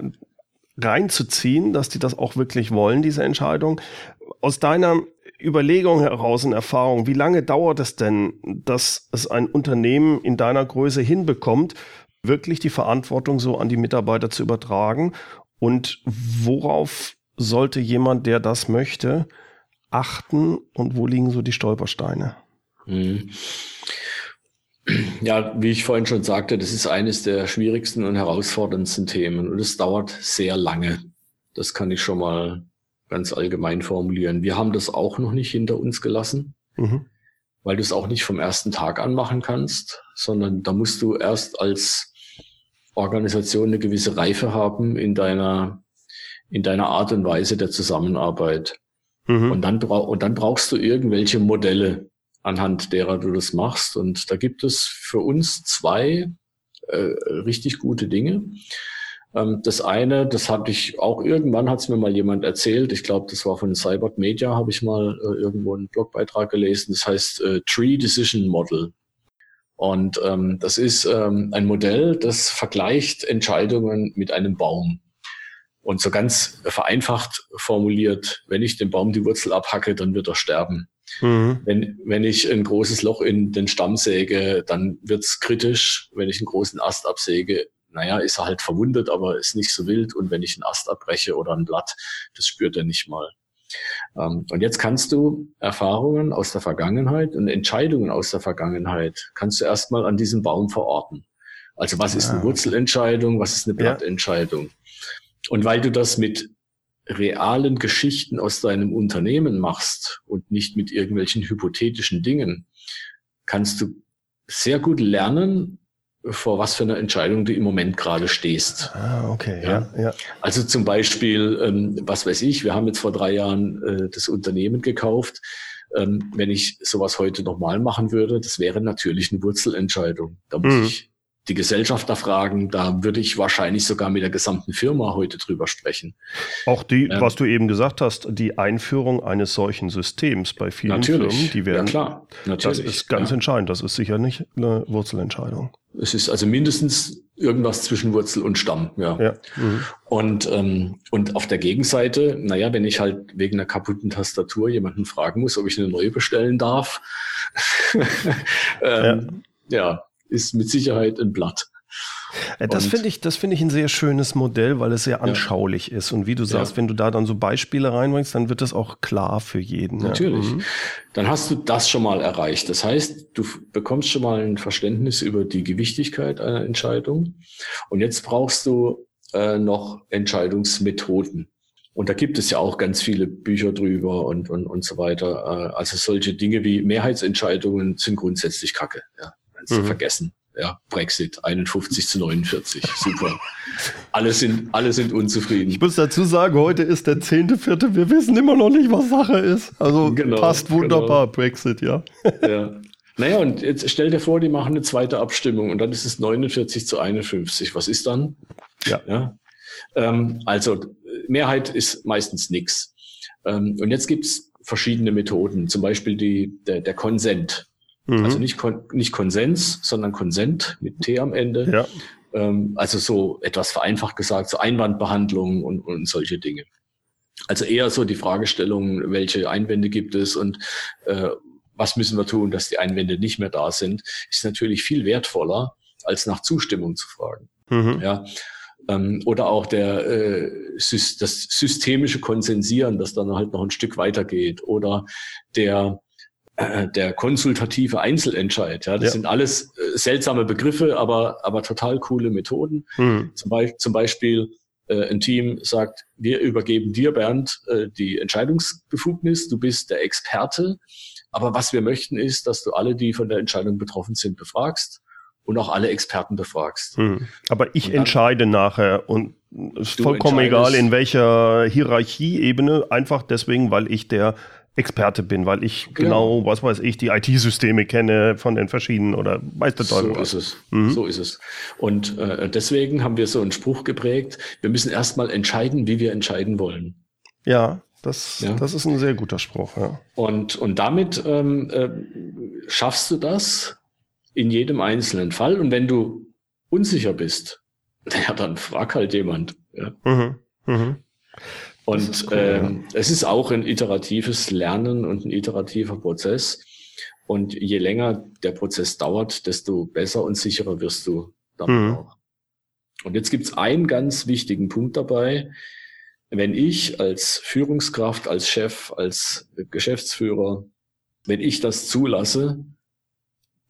S3: reinzuziehen, dass die das auch wirklich wollen, diese Entscheidung. Aus deiner Überlegung heraus und Erfahrung, wie lange dauert es denn, dass es ein Unternehmen in deiner Größe hinbekommt, wirklich die Verantwortung so an die Mitarbeiter zu übertragen? Und worauf sollte jemand, der das möchte, achten und wo liegen so die Stolpersteine? Mhm.
S2: Ja, wie ich vorhin schon sagte, das ist eines der schwierigsten und herausforderndsten Themen und es dauert sehr lange. Das kann ich schon mal ganz allgemein formulieren. Wir haben das auch noch nicht hinter uns gelassen, mhm. weil du es auch nicht vom ersten Tag an machen kannst, sondern da musst du erst als Organisation eine gewisse Reife haben in deiner, in deiner Art und Weise der Zusammenarbeit. Mhm. Und, dann und dann brauchst du irgendwelche Modelle, anhand derer du das machst. Und da gibt es für uns zwei äh, richtig gute Dinge. Ähm, das eine, das hatte ich auch irgendwann, hat es mir mal jemand erzählt. Ich glaube, das war von Cybert Media, habe ich mal äh, irgendwo einen Blogbeitrag gelesen. Das heißt äh, Tree Decision Model. Und ähm, das ist ähm, ein Modell, das vergleicht Entscheidungen mit einem Baum. Und so ganz vereinfacht formuliert, wenn ich dem Baum die Wurzel abhacke, dann wird er sterben. Mhm. Wenn, wenn ich ein großes Loch in den Stamm säge, dann wird's kritisch. Wenn ich einen großen Ast absäge, naja, ist er halt verwundet, aber ist nicht so wild. Und wenn ich einen Ast abbreche oder ein Blatt, das spürt er nicht mal. Ähm, und jetzt kannst du Erfahrungen aus der Vergangenheit und Entscheidungen aus der Vergangenheit kannst du erstmal an diesem Baum verorten. Also was ist eine ah. Wurzelentscheidung, was ist eine Blattentscheidung? Ja. Und weil du das mit realen Geschichten aus deinem Unternehmen machst und nicht mit irgendwelchen hypothetischen Dingen, kannst du sehr gut lernen, vor was für einer Entscheidung du im Moment gerade stehst.
S3: Ah, okay, ja. ja, ja.
S2: Also zum Beispiel, ähm, was weiß ich, wir haben jetzt vor drei Jahren äh, das Unternehmen gekauft. Ähm, wenn ich sowas heute nochmal machen würde, das wäre natürlich eine Wurzelentscheidung. Da muss mhm. ich die Gesellschafter fragen, da würde ich wahrscheinlich sogar mit der gesamten Firma heute drüber sprechen.
S3: Auch die, ähm, was du eben gesagt hast, die Einführung eines solchen Systems bei vielen Firmen, die werden, ja klar, natürlich, das ist ganz ja. entscheidend. Das ist sicher nicht eine Wurzelentscheidung.
S2: Es ist also mindestens irgendwas zwischen Wurzel und Stamm, ja. ja. Mhm. Und, ähm, und auf der Gegenseite, naja, wenn ich halt wegen einer kaputten Tastatur jemanden fragen muss, ob ich eine neue bestellen darf, ähm, ja. ja ist mit Sicherheit ein Blatt.
S3: Äh, das finde ich, das finde ich ein sehr schönes Modell, weil es sehr anschaulich ja. ist. Und wie du sagst, ja. wenn du da dann so Beispiele reinbringst, dann wird das auch klar für jeden.
S2: Natürlich. Ja. Mhm. Dann hast du das schon mal erreicht. Das heißt, du bekommst schon mal ein Verständnis über die Gewichtigkeit einer Entscheidung. Und jetzt brauchst du äh, noch Entscheidungsmethoden. Und da gibt es ja auch ganz viele Bücher drüber und, und, und so weiter. Äh, also solche Dinge wie Mehrheitsentscheidungen sind grundsätzlich Kacke. Ja mhm. vergessen. Ja, Brexit 51 zu 49. Super. alle sind, alle sind unzufrieden.
S3: Ich muss dazu sagen, heute ist der 10.4. Wir wissen immer noch nicht, was Sache ist. Also genau, passt wunderbar, genau. Brexit, ja.
S2: ja. Naja, und jetzt stell dir vor, die machen eine zweite Abstimmung und dann ist es 49 zu 51. Was ist dann? Ja. ja? Ähm, also Mehrheit ist meistens nichts. Ähm, und jetzt gibt's verschiedene Methoden, zum Beispiel die, der, der Konsent. Mhm. Also nicht, Kon nicht Konsens, sondern Konsent mit T am Ende. Ja. Ähm, also so etwas vereinfacht gesagt, so Einwandbehandlung und, und solche Dinge. Also eher so die Fragestellung, welche Einwände gibt es und äh, was müssen wir tun, dass die Einwände nicht mehr da sind, ist natürlich viel wertvoller, als nach Zustimmung zu fragen. Mhm. Ja. Ähm, oder auch der, äh, das systemische Konsensieren, das dann halt noch ein Stück weitergeht. Oder der äh, der konsultative Einzelentscheid. Ja, das ja. sind alles äh, seltsame Begriffe, aber, aber total coole Methoden. Mhm. Zum, Be zum Beispiel äh, ein Team sagt, wir übergeben dir, Bernd, äh, die Entscheidungsbefugnis, du bist der Experte. Aber was wir möchten ist, dass du alle, die von der Entscheidung betroffen sind, befragst und auch alle Experten befragst.
S3: Mhm. Aber ich entscheide nachher und es ist vollkommen egal, in welcher Hierarchieebene, einfach deswegen, weil ich der Experte bin, weil ich genau, genau was weiß ich, die IT-Systeme kenne von den verschiedenen oder weiß der
S2: Teufel So ist es. Mhm. So ist es. Und äh, deswegen haben wir so einen Spruch geprägt, wir müssen erstmal entscheiden, wie wir entscheiden wollen.
S3: Ja, das, ja. das ist ein sehr guter Spruch. Ja.
S2: Und, und damit ähm, äh, schaffst du das in jedem einzelnen Fall. Und wenn du unsicher bist, ja, dann frag halt jemand. Ja. Mhm. Mhm. Und cool, ähm, ja. es ist auch ein iteratives Lernen und ein iterativer Prozess. Und je länger der Prozess dauert, desto besser und sicherer wirst du damit mhm. auch. Und jetzt gibt's einen ganz wichtigen Punkt dabei. Wenn ich als Führungskraft, als Chef, als Geschäftsführer, wenn ich das zulasse,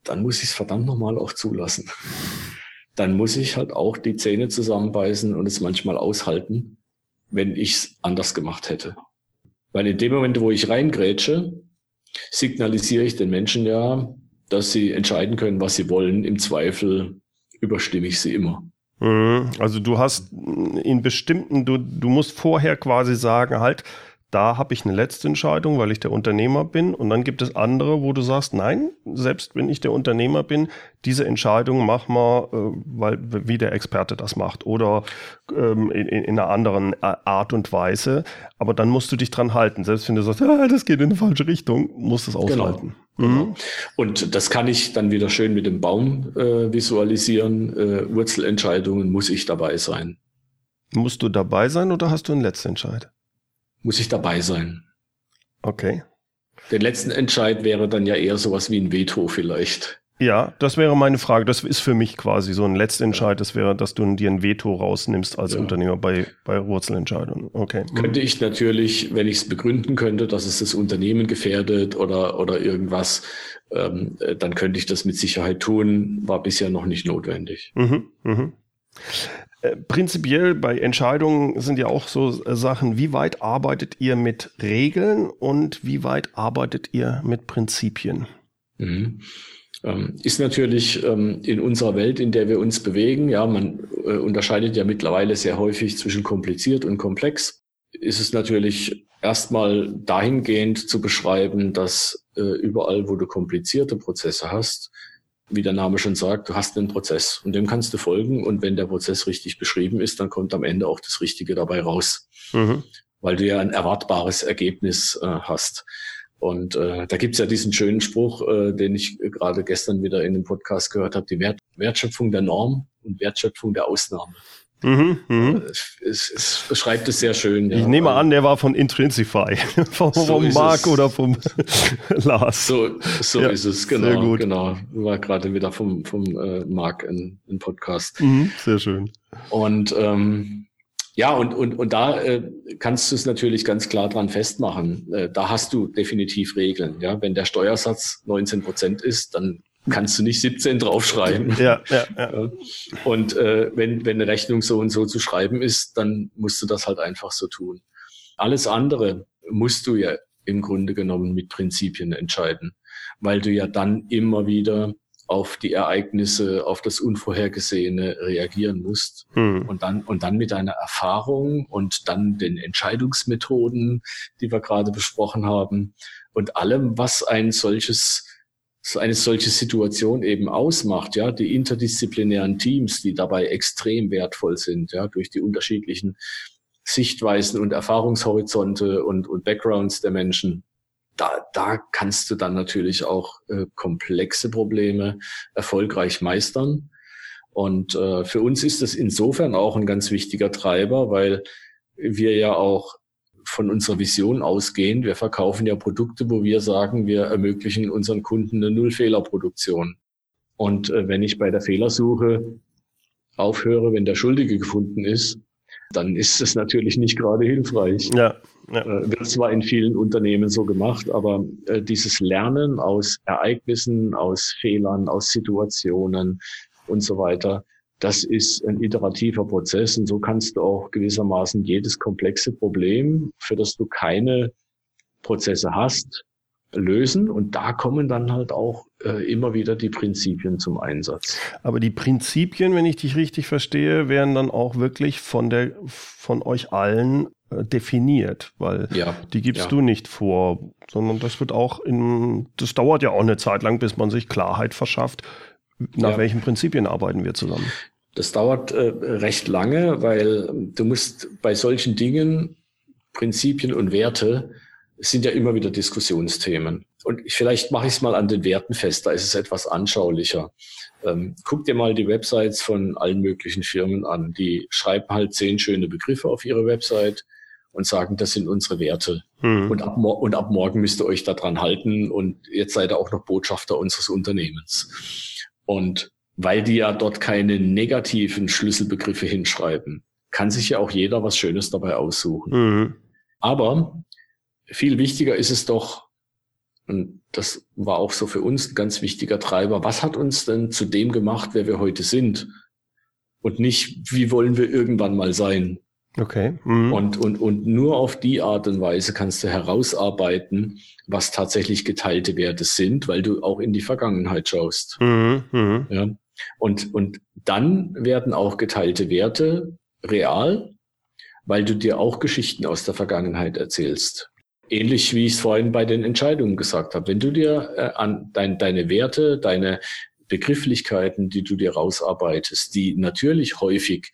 S2: dann muss ich es verdammt nochmal auch zulassen. Dann muss ich halt auch die Zähne zusammenbeißen und es manchmal aushalten, wenn ich es anders gemacht hätte. Weil in dem Moment, wo ich reingrätsche, signalisiere ich den Menschen ja, dass sie entscheiden können, was sie wollen. Im Zweifel überstimme ich sie immer.
S3: Mhm. Also du hast in bestimmten, du, du musst vorher quasi sagen, halt, da habe ich eine letzte Entscheidung, weil ich der Unternehmer bin. Und dann gibt es andere, wo du sagst, nein, selbst wenn ich der Unternehmer bin, diese Entscheidung mach mal, äh, weil wie der Experte das macht oder ähm, in, in, einer anderen Art und Weise. Aber dann musst du dich dran halten. Selbst wenn du sagst, ah, das geht in eine falsche Richtung, musst du es genau. aushalten.
S2: Genau. Mhm. Und das kann ich dann wieder schön mit dem Baum äh, visualisieren. Äh, Wurzelentscheidungen muss ich dabei sein.
S3: Musst du dabei sein oder hast du einen letzten Entscheid?
S2: Muss ich dabei sein.
S3: Okay.
S2: Der letzten Entscheid wäre dann ja eher sowas wie ein Veto vielleicht.
S3: Ja, das wäre meine Frage. Das ist für mich quasi so ein Letztentscheid. Das wäre, dass du dir ein Veto rausnimmst als ja. Unternehmer bei, bei Wurzelentscheidungen. Okay.
S2: Könnte ich natürlich, wenn ich es begründen könnte, dass es das Unternehmen gefährdet oder, oder irgendwas, ähm, äh, dann könnte ich das mit Sicherheit tun. War bisher noch nicht notwendig. Mhm, mhm.
S3: Äh, prinzipiell bei Entscheidungen sind ja auch so äh, Sachen, wie weit arbeitet ihr mit Regeln und wie weit arbeitet ihr mit Prinzipien?
S2: Mhm. Ähm, ist natürlich ähm, in unserer Welt, in der wir uns bewegen, ja, man äh, unterscheidet ja mittlerweile sehr häufig zwischen kompliziert und komplex. Ist es natürlich erstmal dahingehend zu beschreiben, dass überall, wo du komplizierte Prozesse hast, wie der Name schon sagt, du hast einen Prozess und dem kannst du folgen. Und wenn der Prozess richtig beschrieben ist, dann kommt am Ende auch das Richtige dabei raus, mhm. weil du ja ein erwartbares Ergebnis äh, hast. Und äh, da gibt's ja diesen schönen Spruch, äh, den ich gerade gestern wieder in dem Podcast gehört habe, die Wert Wertschöpfung der Norm und Wertschöpfung der Ausnahme. Mhm, mh. es, es, beschreibt es sehr schön.
S3: Ja. Ich nehme an, der war von Intrinsify, vom, so vom Marc oder vom Lars.
S2: So, so ja, ist es, genau. Sehr gut. genau. War gerade wieder vom, vom äh, Marc ein, ein Podcast.
S3: Mhm, sehr schön.
S2: Und ähm, ja, und, und, und da äh, kannst du es natürlich ganz klar dran festmachen. Äh, da hast du definitiv Regeln. Ja, wenn der Steuersatz 19 Prozent ist, dann kannst du nicht 17 draufschreiben.
S3: Ja, ja, ja.
S2: Und äh, wenn, wenn eine Rechnung so und so zu schreiben ist, dann musst du das halt einfach so tun. Alles andere musst du ja im Grunde genommen mit Prinzipien entscheiden, weil du ja dann immer wieder auf die Ereignisse, auf das Unvorhergesehene reagieren musst hm. und dann und dann mit deiner Erfahrung und dann den Entscheidungsmethoden, die wir gerade besprochen haben und allem, was ein solches so eine solche Situation eben ausmacht, ja, die interdisziplinären Teams, die dabei extrem wertvoll sind, ja, durch die unterschiedlichen Sichtweisen und Erfahrungshorizonte und, und Backgrounds der Menschen. Da, da kannst du dann natürlich auch äh, komplexe Probleme erfolgreich meistern. Und äh, für uns ist das insofern auch ein ganz wichtiger Treiber, weil wir ja auch von unserer Vision ausgehen. Wir verkaufen ja Produkte, wo wir sagen, wir ermöglichen unseren Kunden eine Nullfehlerproduktion. Und äh, wenn ich bei der Fehlersuche aufhöre, wenn der Schuldige gefunden ist, dann ist es natürlich nicht gerade hilfreich.
S3: Ja, ja.
S2: Äh, wird zwar in vielen Unternehmen so gemacht, aber äh, dieses Lernen aus Ereignissen, aus Fehlern, aus Situationen und so weiter, das ist ein iterativer Prozess und so kannst du auch gewissermaßen jedes komplexe Problem, für das du keine Prozesse hast, lösen. Und da kommen dann halt auch äh, immer wieder die Prinzipien zum Einsatz.
S3: Aber die Prinzipien, wenn ich dich richtig verstehe, werden dann auch wirklich von der von euch allen äh, definiert, weil ja, die gibst ja. du nicht vor, sondern das wird auch in, das dauert ja auch eine Zeit lang, bis man sich Klarheit verschafft, nach ja. welchen Prinzipien arbeiten wir zusammen?
S2: Das dauert äh, recht lange, weil du musst bei solchen Dingen, Prinzipien und Werte, sind ja immer wieder Diskussionsthemen. Und vielleicht mache ich es mal an den Werten fest, da ist es etwas anschaulicher. Ähm, guck dir mal die Websites von allen möglichen Firmen an. Die schreiben halt zehn schöne Begriffe auf ihre Website und sagen, das sind unsere Werte. Mhm. Und, ab und ab morgen müsst ihr euch daran halten und jetzt seid ihr auch noch Botschafter unseres Unternehmens. Und weil die ja dort keine negativen Schlüsselbegriffe hinschreiben, kann sich ja auch jeder was Schönes dabei aussuchen. Mhm. Aber viel wichtiger ist es doch, und das war auch so für uns ein ganz wichtiger Treiber, was hat uns denn zu dem gemacht, wer wir heute sind? Und nicht, wie wollen wir irgendwann mal sein?
S3: Okay.
S2: Mhm. Und, und, und nur auf die Art und Weise kannst du herausarbeiten, was tatsächlich geteilte Werte sind, weil du auch in die Vergangenheit schaust. Mhm. Mhm. Ja. Und, und dann werden auch geteilte Werte real, weil du dir auch Geschichten aus der Vergangenheit erzählst. Ähnlich wie ich es vorhin bei den Entscheidungen gesagt habe. Wenn du dir äh, an dein, deine Werte, deine Begrifflichkeiten, die du dir rausarbeitest, die natürlich häufig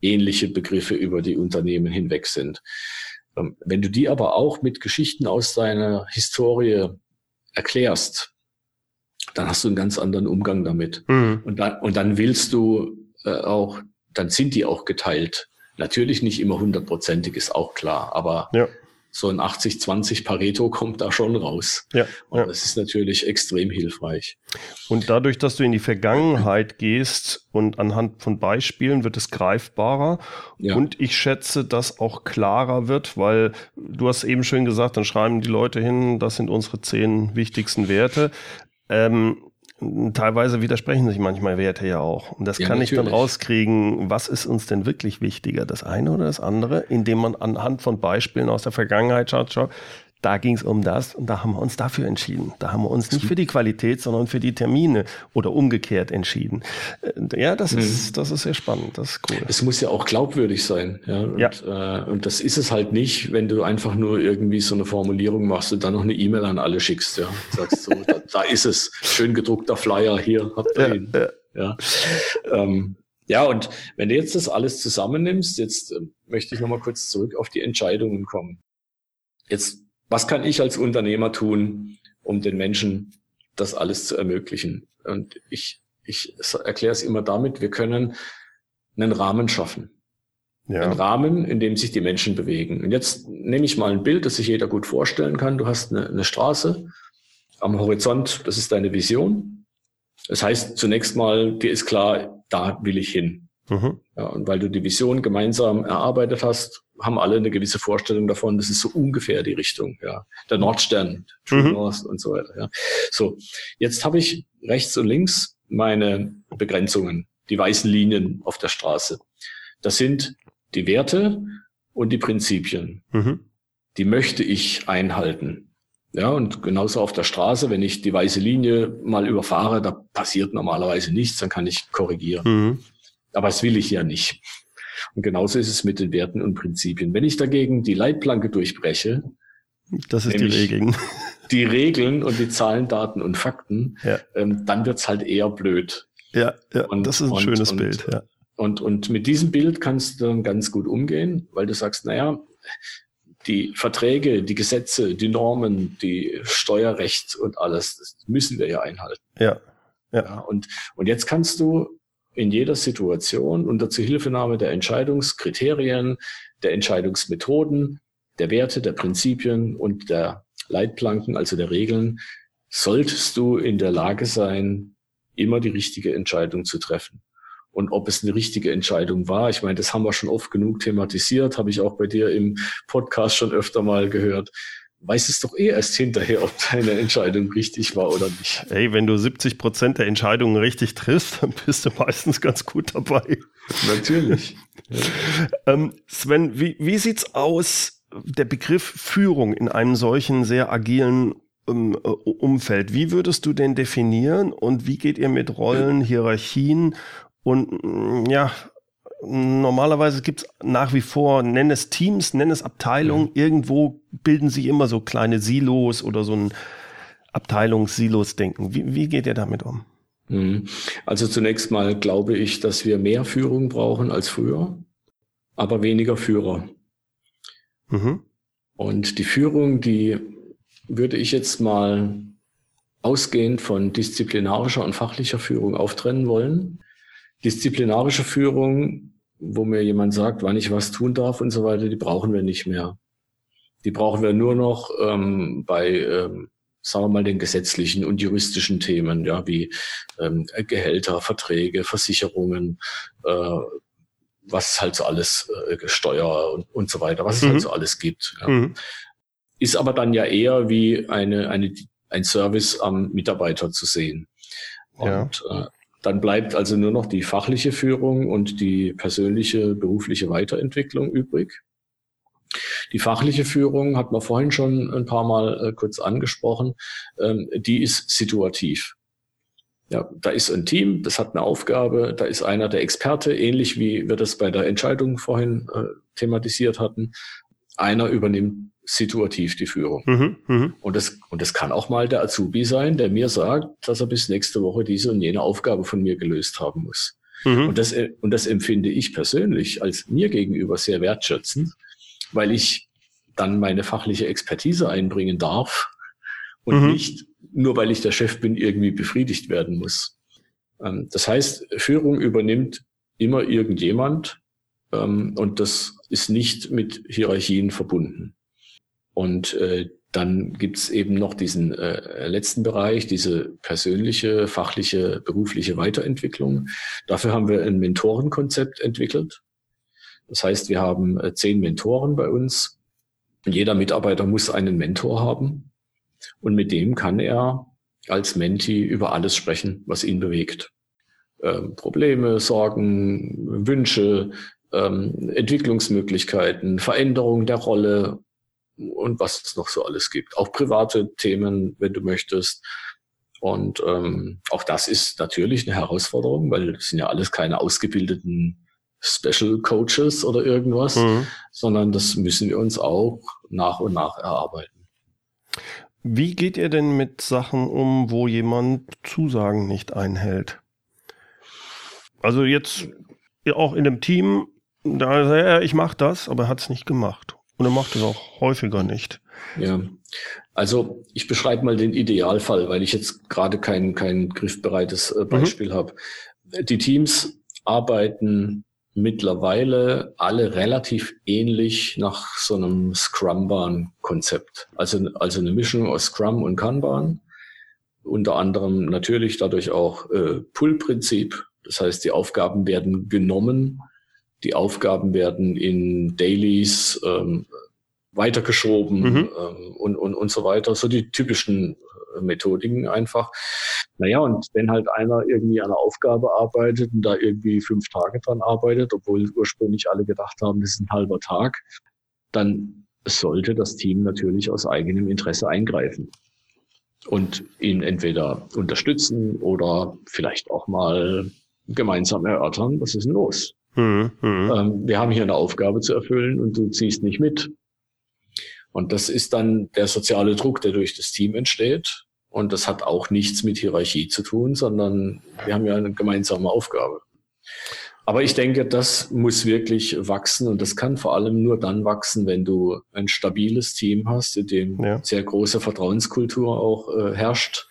S2: ähnliche Begriffe über die Unternehmen hinweg sind. Ähm, wenn du die aber auch mit Geschichten aus deiner Historie erklärst, dann hast du einen ganz anderen Umgang damit. Mhm. Und, dann, und dann willst du äh, auch, dann sind die auch geteilt. Natürlich nicht immer hundertprozentig, ist auch klar, aber ja so ein 80-20 Pareto kommt da schon raus. Ja, und ja. das ist natürlich extrem hilfreich.
S3: Und dadurch, dass du in die Vergangenheit gehst und anhand von Beispielen wird es greifbarer. Ja. Und ich schätze, dass auch klarer wird, weil du hast eben schön gesagt, dann schreiben die Leute hin, das sind unsere zehn wichtigsten Werte. Ähm, teilweise widersprechen sich manchmal Werte ja auch. Und das ja, kann natürlich. ich dann rauskriegen, was ist uns denn wirklich wichtiger, das eine oder das andere, indem man anhand von Beispielen aus der Vergangenheit schaut, schaut da ging es um das und da haben wir uns dafür entschieden. Da haben wir uns nicht für die Qualität, sondern für die Termine oder umgekehrt entschieden. Äh, ja, das mhm. ist, das ist sehr spannend. Das ist cool.
S2: Es muss ja auch glaubwürdig sein. Ja, und, ja. Äh, und das ist es halt nicht, wenn du einfach nur irgendwie so eine Formulierung machst und dann noch eine E-Mail an alle schickst. Ja, sagst so, da, da, ist es. Schön gedruckter Flyer hier, habt ihr ja, ihn. Ja. Ja. Ähm, ja, und wenn du jetzt das alles zusammennimmst, jetzt äh, möchte ich nochmal kurz zurück auf die Entscheidungen kommen. Jetzt was kann ich als Unternehmer tun, um den Menschen das alles zu ermöglichen? Und ich, ich erkläre es immer damit, wir können einen Rahmen schaffen. Ja. Ein Rahmen, in dem sich die Menschen bewegen. Und jetzt nehme ich mal ein Bild, das sich jeder gut vorstellen kann. Du hast eine, eine Straße am Horizont, das ist deine Vision. Das heißt zunächst mal, dir ist klar, da will ich hin. Mhm. Ja, und weil du die Vision gemeinsam erarbeitet hast, haben alle eine gewisse Vorstellung davon, das ist so ungefähr die Richtung, ja. Der Nordstern, True mhm. North und so weiter, ja. So. Jetzt habe ich rechts und links meine Begrenzungen, die weißen Linien auf der Straße. Das sind die Werte und die Prinzipien. Mhm. Die möchte ich einhalten. Ja, und genauso auf der Straße, wenn ich die weiße Linie mal überfahre, da passiert normalerweise nichts, dann kann ich korrigieren. Mhm. Aber das will ich ja nicht. Und genauso ist es mit den Werten und Prinzipien. Wenn ich dagegen die Leitplanke durchbreche,
S3: das ist die Regeln.
S2: Die Regeln und die Zahlen, Daten und Fakten, ja. ähm, dann wird's halt eher blöd.
S3: Ja, ja und, das ist ein und, schönes und, Bild. Ja.
S2: Und, und mit diesem Bild kannst du dann ganz gut umgehen, weil du sagst, naja, die Verträge, die Gesetze, die Normen, die Steuerrecht und alles, das müssen wir ja einhalten.
S3: Ja.
S2: ja. ja und, und jetzt kannst du in jeder Situation unter Zuhilfenahme der Entscheidungskriterien, der Entscheidungsmethoden, der Werte, der Prinzipien und der Leitplanken, also der Regeln, solltest du in der Lage sein, immer die richtige Entscheidung zu treffen. Und ob es eine richtige Entscheidung war, ich meine, das haben wir schon oft genug thematisiert, habe ich auch bei dir im Podcast schon öfter mal gehört weiß es doch eh erst hinterher, ob deine Entscheidung richtig war oder nicht.
S3: Ey, wenn du 70 Prozent der Entscheidungen richtig triffst, dann bist du meistens ganz gut dabei.
S2: Natürlich.
S3: ähm, Sven, wie, wie sieht's aus, der Begriff Führung in einem solchen sehr agilen um, äh, Umfeld? Wie würdest du den definieren und wie geht ihr mit Rollen, Hierarchien und mm, ja, normalerweise gibt es nach wie vor, nenn es Teams, nenn es Abteilungen, mhm. irgendwo bilden sich immer so kleine Silos oder so ein Abteilungssilos-Denken. Wie, wie geht ihr damit um?
S2: Mhm. Also zunächst mal glaube ich, dass wir mehr Führung brauchen als früher, aber weniger Führer. Mhm. Und die Führung, die würde ich jetzt mal ausgehend von disziplinarischer und fachlicher Führung auftrennen wollen. Disziplinarische Führung, wo mir jemand sagt, wann ich was tun darf und so weiter, die brauchen wir nicht mehr. Die brauchen wir nur noch ähm, bei, ähm, sagen wir mal, den gesetzlichen und juristischen Themen, ja, wie ähm, Gehälter, Verträge, Versicherungen, äh, was halt so alles, äh, Steuer und, und so weiter, was es halt mhm. halt so alles gibt. Ja. Mhm. Ist aber dann ja eher wie eine, eine, ein Service am Mitarbeiter zu sehen. Und ja. äh, Dann bleibt also nur noch die fachliche Führung und die persönliche berufliche Weiterentwicklung übrig. Die fachliche Führung hat man vorhin schon ein paar Mal äh, kurz angesprochen. Ähm, die ist situativ. Ja, da ist ein Team, das hat eine Aufgabe, da ist einer der Experte, ähnlich wie wir das bei der Entscheidung vorhin äh, thematisiert hatten. Einer übernimmt situativ die Führung. Mhm, mh. Und das, und das kann auch mal der Azubi sein, der mir sagt, dass er bis nächste Woche diese und jene Aufgabe von mir gelöst haben muss. Mhm. Und das, und das empfinde ich persönlich als mir gegenüber sehr wertschätzend, weil ich dann meine fachliche Expertise einbringen darf und mhm. nicht nur weil ich der Chef bin, irgendwie befriedigt werden muss. Ähm, das heißt, Führung übernimmt immer irgendjemand ähm, und das ist nicht mit Hierarchien verbunden. Und äh, dann gibt's eben noch diesen äh, letzten Bereich, diese persönliche, fachliche, berufliche Weiterentwicklung. Dafür haben wir ein Mentorenkonzept entwickelt. Das heißt, wir haben äh, zehn Mentoren bei uns. Jeder Mitarbeiter muss einen Mentor haben. Und mit dem kann er als Menti über alles sprechen, was ihn bewegt. Ähm, Probleme, Sorgen, Wünsche, ähm, Entwicklungsmöglichkeiten, Veränderung der Rolle und was es noch so alles gibt. Auch private Themen, wenn du möchtest. Und ähm, auch das ist natürlich eine Herausforderung, weil das sind ja alles keine ausgebildeten Special Coaches oder irgendwas, mhm. sondern das müssen wir uns auch nach und nach erarbeiten.
S3: Wie geht ihr denn mit Sachen um, wo jemand Zusagen nicht einhält? Also jetzt auch in dem Team, da sagt er, ich mache das, aber er hat es nicht gemacht. Und er macht es auch häufiger nicht.
S2: Ja, also ich beschreibe mal den Idealfall, weil ich jetzt gerade kein, kein griffbereites äh, Beispiel mhm. habe. Die Teams arbeiten mittlerweile alle relativ ähnlich nach so einem Scrumban-Konzept. Also, also eine Mischung aus Scrum und Kanban. Unter anderem natürlich dadurch auch äh, Pull-Prinzip. Das heißt, die Aufgaben werden genommen, die Aufgaben werden in Dailies ähm, weitergeschoben mhm. ähm, und, und, und so weiter. So die typischen Methodiken einfach. Naja, und wenn halt einer irgendwie an einer Aufgabe arbeitet und da irgendwie fünf Tage dran arbeitet, obwohl ursprünglich alle gedacht haben, das ist ein halber Tag, dann sollte das Team natürlich aus eigenem Interesse eingreifen und ihn entweder unterstützen oder vielleicht auch mal gemeinsam erörtern, was ist denn los? Mhm, mhm. ähm, wir haben hier eine Aufgabe zu erfüllen und du ziehst nicht mit. Und das ist dann der soziale Druck, der durch das Team entsteht. Und das hat auch nichts mit Hierarchie zu tun, sondern wir haben ja eine gemeinsame Aufgabe. Aber ich denke, das muss wirklich wachsen und das kann vor allem nur dann wachsen, wenn du ein stabiles Team hast, in dem ja. sehr große Vertrauenskultur auch äh, herrscht.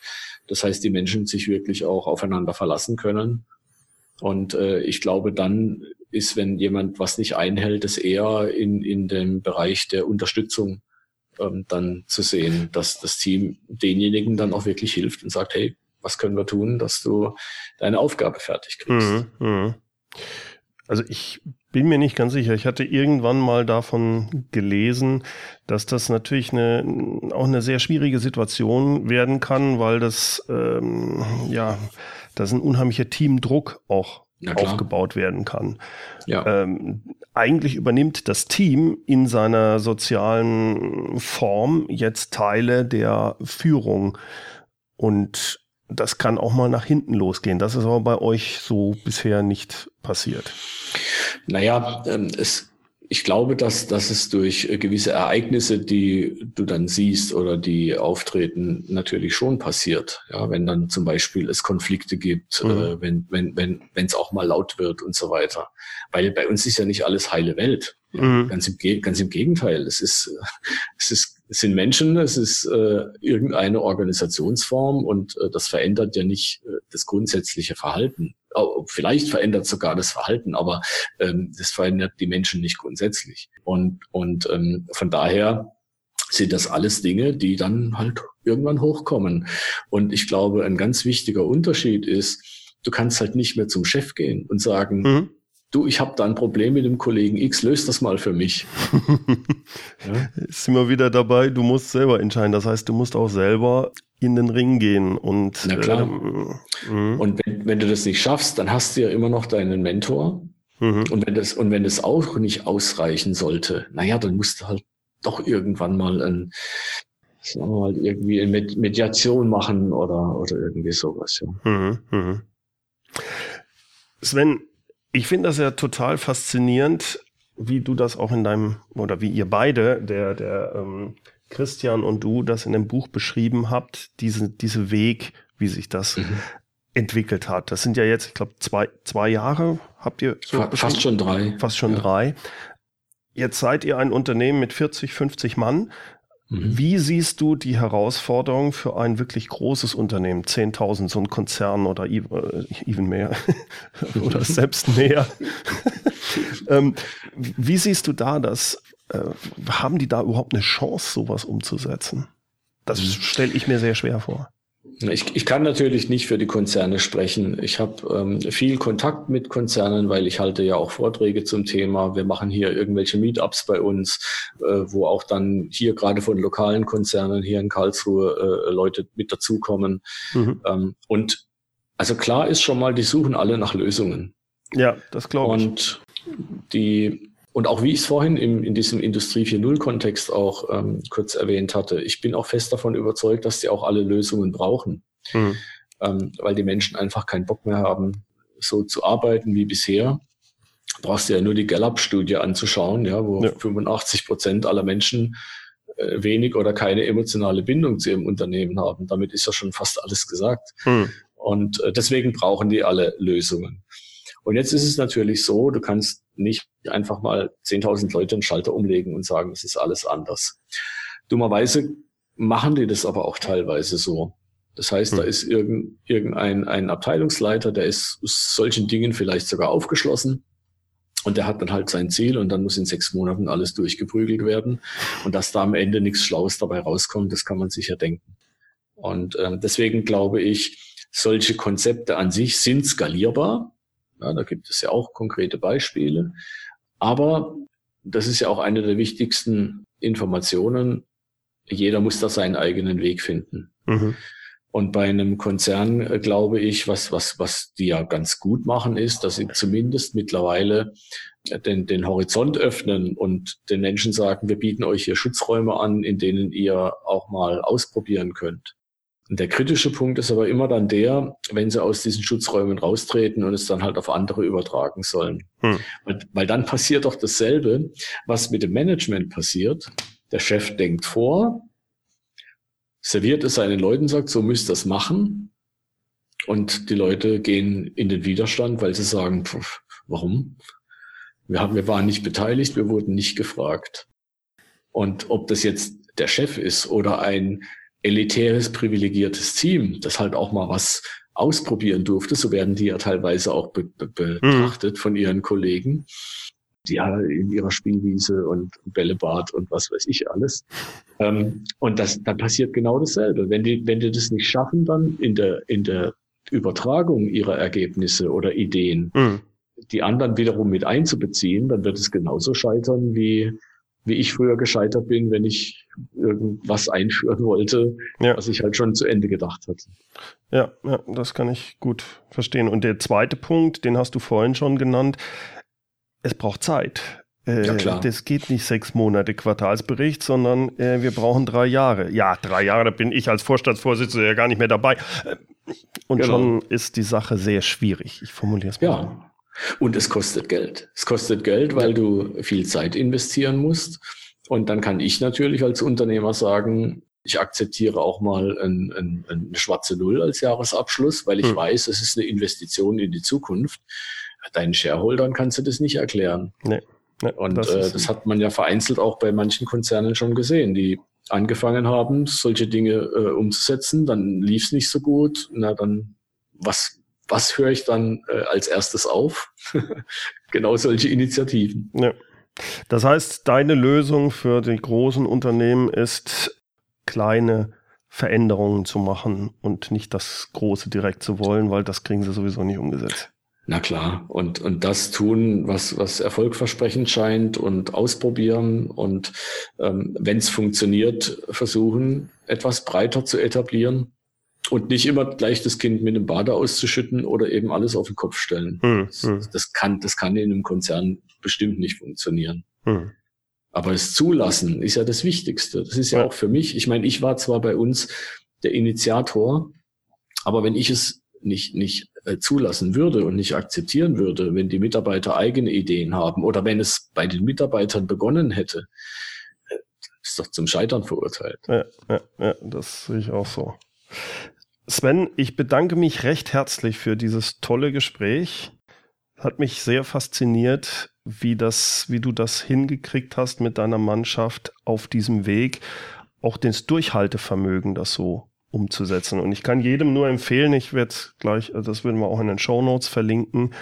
S2: Das heißt, die Menschen sich wirklich auch aufeinander verlassen können. Und äh, ich glaube, dann ist, wenn jemand was nicht einhält, es eher in, in dem Bereich der Unterstützung ähm, dann zu sehen, dass das Team denjenigen dann auch wirklich hilft und sagt, hey, was können wir tun, dass du deine Aufgabe fertig kriegst. Mhm, mh.
S3: Also ich bin mir nicht ganz sicher. Ich hatte irgendwann mal davon gelesen, dass das natürlich eine, auch eine sehr schwierige Situation werden kann, weil das ähm, ja, das ein unheimlicher Teamdruck auch aufgebaut werden kann. Ja. Ähm, eigentlich übernimmt das Team in seiner sozialen Form jetzt Teile der Führung und das kann auch mal nach hinten losgehen. Das ist aber bei euch so bisher nicht passiert.
S2: Naja, ähm, es ich glaube, dass, dass es durch äh, gewisse Ereignisse, die du dann siehst oder die auftreten, natürlich schon passiert. Ja, wenn dann zum Beispiel es Konflikte gibt, mhm. äh, wenn wenn wenn wenn es auch mal laut wird und so weiter. Weil bei uns ist ja nicht alles heile Welt. Ja, mhm. ganz, im, ganz im Gegenteil. Es ist es ist es sind Menschen, es ist äh, irgendeine Organisationsform und äh, das verändert ja nicht äh, das grundsätzliche Verhalten. Vielleicht verändert sogar das Verhalten, aber ähm, das verändert die Menschen nicht grundsätzlich. Und, und ähm, von daher sind das alles Dinge, die dann halt irgendwann hochkommen. Und ich glaube, ein ganz wichtiger Unterschied ist, du kannst halt nicht mehr zum Chef gehen und sagen, mhm. Du, ich habe da ein Problem mit dem Kollegen X, löst das mal für mich.
S3: ja? Sind wir wieder dabei, du musst selber entscheiden. Das heißt, du musst auch selber in den Ring gehen und
S2: Na klar. Ähm, mhm. und wenn, wenn, du das nicht schaffst, dann hast du ja immer noch deinen Mentor. Mhm. Und wenn das und wenn das auch nicht ausreichen sollte, naja, dann musst du halt doch irgendwann mal ein sagen wir mal, irgendwie eine Mediation machen oder, oder irgendwie sowas. Ja. Mhm, mh.
S3: Sven, ich finde das ja total faszinierend, wie du das auch in deinem, oder wie ihr beide, der, der ähm, Christian und du, das in dem Buch beschrieben habt, diese, diese Weg, wie sich das mhm. entwickelt hat. Das sind ja jetzt, ich glaube, zwei, zwei Jahre habt ihr
S2: so Fast schon drei.
S3: Fast schon ja. drei. Jetzt seid ihr ein Unternehmen mit 40, 50 Mann. Mhm. Wie siehst du die Herausforderung für ein wirklich großes Unternehmen, 10.000, so ein Konzern oder äh, even mehr oder selbst mehr? ähm, wie siehst du da das? Äh, haben die da überhaupt eine Chance, sowas umzusetzen? Das mhm. stelle ich mir sehr schwer vor.
S2: Ich, ich kann natürlich nicht für die Konzerne sprechen. Ich habe ähm, viel Kontakt mit Konzernen, weil ich halte ja auch Vorträge zum Thema. Wir machen hier irgendwelche Meetups bei uns, äh, wo auch dann hier gerade von lokalen Konzernen hier in Karlsruhe äh, Leute mit dazukommen. Mhm. Ähm, und also klar ist schon mal, die suchen alle nach Lösungen.
S3: Ja, das glaube
S2: ich. Und die und auch wie ich es vorhin im, in diesem Industrie 4.0-Kontext auch ähm, kurz erwähnt hatte, ich bin auch fest davon überzeugt, dass die auch alle Lösungen brauchen, mhm. ähm, weil die Menschen einfach keinen Bock mehr haben, so zu arbeiten wie bisher. Brauchst du ja nur die Gallup-Studie anzuschauen, ja, wo ja. 85 Prozent aller Menschen äh, wenig oder keine emotionale Bindung zu ihrem Unternehmen haben. Damit ist ja schon fast alles gesagt. Mhm. Und äh, deswegen brauchen die alle Lösungen. Und jetzt ist es natürlich so, du kannst nicht einfach mal 10.000 Leute einen Schalter umlegen und sagen, es ist alles anders. Dummerweise machen die das aber auch teilweise so. Das heißt, hm. da ist irgend, irgendein ein Abteilungsleiter, der ist solchen Dingen vielleicht sogar aufgeschlossen. Und der hat dann halt sein Ziel und dann muss in sechs Monaten alles durchgeprügelt werden. Und dass da am Ende nichts Schlaues dabei rauskommt, das kann man sich ja denken. Und ähm, deswegen glaube ich, solche Konzepte an sich sind skalierbar. Ja, da gibt es ja auch konkrete Beispiele. Aber das ist ja auch eine der wichtigsten Informationen. Jeder muss da seinen eigenen Weg finden. Mhm. Und bei einem Konzern äh, glaube ich, was, was, was die ja ganz gut machen, ist, dass sie zumindest mittlerweile den, den Horizont öffnen und den Menschen sagen, wir bieten euch hier Schutzräume an, in denen ihr auch mal ausprobieren könnt. Und der kritische Punkt ist aber immer dann der, wenn sie aus diesen Schutzräumen raustreten und es dann halt auf andere übertragen sollen. Hm. Weil, weil dann passiert doch dasselbe, was mit dem Management passiert. Der Chef denkt vor, serviert es seinen Leuten, sagt, so müsst ihr das machen. Und die Leute gehen in den Widerstand, weil sie sagen, pf, warum? Wir, haben, wir waren nicht beteiligt, wir wurden nicht gefragt. Und ob das jetzt der Chef ist oder ein elitäres, privilegiertes Team, das halt auch mal was ausprobieren durfte. So werden die ja teilweise auch be be betrachtet mhm. von ihren Kollegen, die ja in ihrer Spielwiese und Bällebad und was weiß ich alles. Ähm, und das, dann passiert genau dasselbe. Wenn die, wenn die das nicht schaffen, dann in der, in der Übertragung ihrer Ergebnisse oder Ideen, mhm. die anderen wiederum mit einzubeziehen, dann wird es genauso scheitern wie wie ich früher gescheitert bin, wenn ich irgendwas einführen wollte, ja. was ich halt schon zu Ende gedacht hatte.
S3: Ja, ja, das kann ich gut verstehen. Und der zweite Punkt, den hast du vorhin schon genannt, es braucht Zeit. Äh, ja, klar. Das geht nicht sechs Monate Quartalsbericht, sondern äh, wir brauchen drei Jahre. Ja, drei Jahre, da bin ich als Vorstandsvorsitzender ja gar nicht mehr dabei. Äh, und genau. schon ist die Sache sehr schwierig. Ich formuliere es mal.
S2: Ja, und es kostet Geld. Es kostet Geld, weil du viel Zeit investieren musst. Und dann kann ich natürlich als Unternehmer sagen, ich akzeptiere auch mal ein, ein, eine schwarze Null als Jahresabschluss, weil ich hm. weiß, es ist eine Investition in die Zukunft. Deinen Shareholdern kannst du das nicht erklären. Nee. nee und das, äh, das hat man ja vereinzelt auch bei manchen Konzernen schon gesehen, die angefangen haben, solche Dinge äh, umzusetzen, dann lief es nicht so gut. Na, dann was was höre ich dann äh, als erstes auf? genau solche Initiativen. Ja.
S3: Das heißt, deine Lösung für die großen Unternehmen ist, kleine Veränderungen zu machen und nicht das Große direkt zu wollen, weil das kriegen sie sowieso nicht umgesetzt.
S2: Na klar, und, und das tun, was, was erfolgversprechend scheint und ausprobieren und ähm, wenn es funktioniert, versuchen, etwas breiter zu etablieren und nicht immer gleich das Kind mit dem Bade auszuschütten oder eben alles auf den Kopf stellen. Hm, das, hm. das, kann, das kann in einem Konzern bestimmt nicht funktionieren. Hm. Aber es zulassen ist ja das Wichtigste. Das ist ja, ja auch für mich. Ich meine, ich war zwar bei uns der Initiator, aber wenn ich es nicht, nicht äh, zulassen würde und nicht akzeptieren würde, wenn die Mitarbeiter eigene Ideen haben oder wenn es bei den Mitarbeitern begonnen hätte, äh, ist doch zum Scheitern verurteilt.
S3: Ja, ja, ja, das sehe ich auch so. Sven, ich bedanke mich recht herzlich für dieses tolle Gespräch. Hat mich sehr fasziniert, wie das, wie du das hingekriegt hast mit deiner Mannschaft auf diesem Weg, auch das Durchhaltevermögen, das so umzusetzen. Und ich kann jedem nur empfehlen, ich werde gleich, also das würden wir auch in den Show Notes verlinken,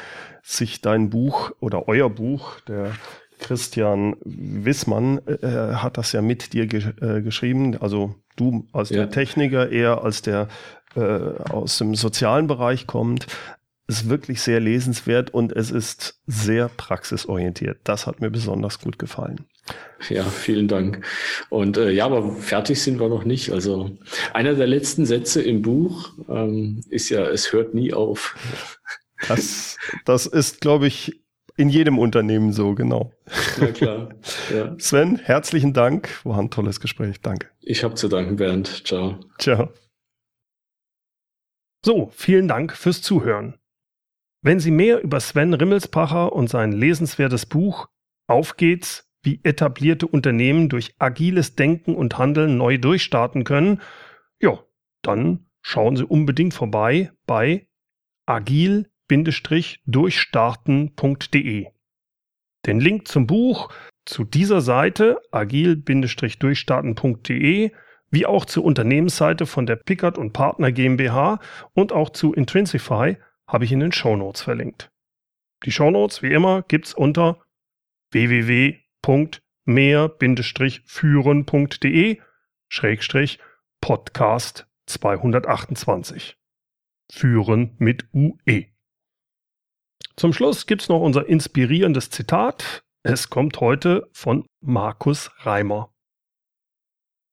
S3: sich dein Buch oder euer Buch, der Christian Wissmann äh, hat das ja mit dir ge äh, geschrieben. Also du als ja. der Techniker, er als der äh, aus dem sozialen Bereich kommt. Ist wirklich sehr lesenswert und es ist sehr praxisorientiert. Das hat mir besonders gut gefallen.
S2: Ja, vielen Dank. Und äh, ja, aber fertig sind wir noch nicht. Also einer der letzten Sätze im Buch ähm, ist ja, es hört nie auf.
S3: Das, das ist, glaube ich, in jedem Unternehmen so, genau.
S2: Na klar.
S3: Ja. Sven, herzlichen Dank. War ein tolles Gespräch. Danke.
S2: Ich habe zu danken, Bernd. Ciao.
S3: Ciao.
S1: So, vielen Dank fürs Zuhören. Wenn Sie mehr über Sven Rimmelspacher und sein lesenswertes Buch Auf geht's, wie etablierte Unternehmen durch agiles Denken und Handeln neu durchstarten können, ja, dann schauen Sie unbedingt vorbei bei agil-durchstarten.de. Den Link zum Buch zu dieser Seite agil-durchstarten.de wie auch zur Unternehmensseite von der Pickard und Partner GmbH und auch zu Intrinsify habe ich in den Shownotes verlinkt. Die Shownotes, wie immer, gibt's unter www mehr-führen.de Schrägstrich Podcast 228. Führen mit UE. Zum Schluss gibt's noch unser inspirierendes Zitat. Es kommt heute von Markus Reimer.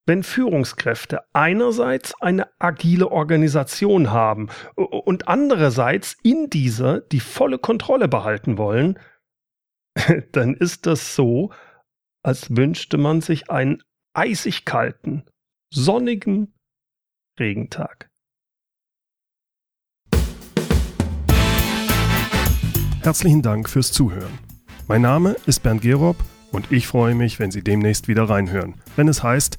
S1: Wenn Führungskräfte einerseits eine agile Organisation haben und andererseits in dieser die volle Kontrolle behalten wollen, dann ist das so, als wünschte man sich einen eisig kalten, sonnigen Regentag.
S3: Herzlichen Dank fürs Zuhören. Mein Name ist Bernd Gerob und ich freue mich, wenn Sie demnächst wieder reinhören, wenn es heißt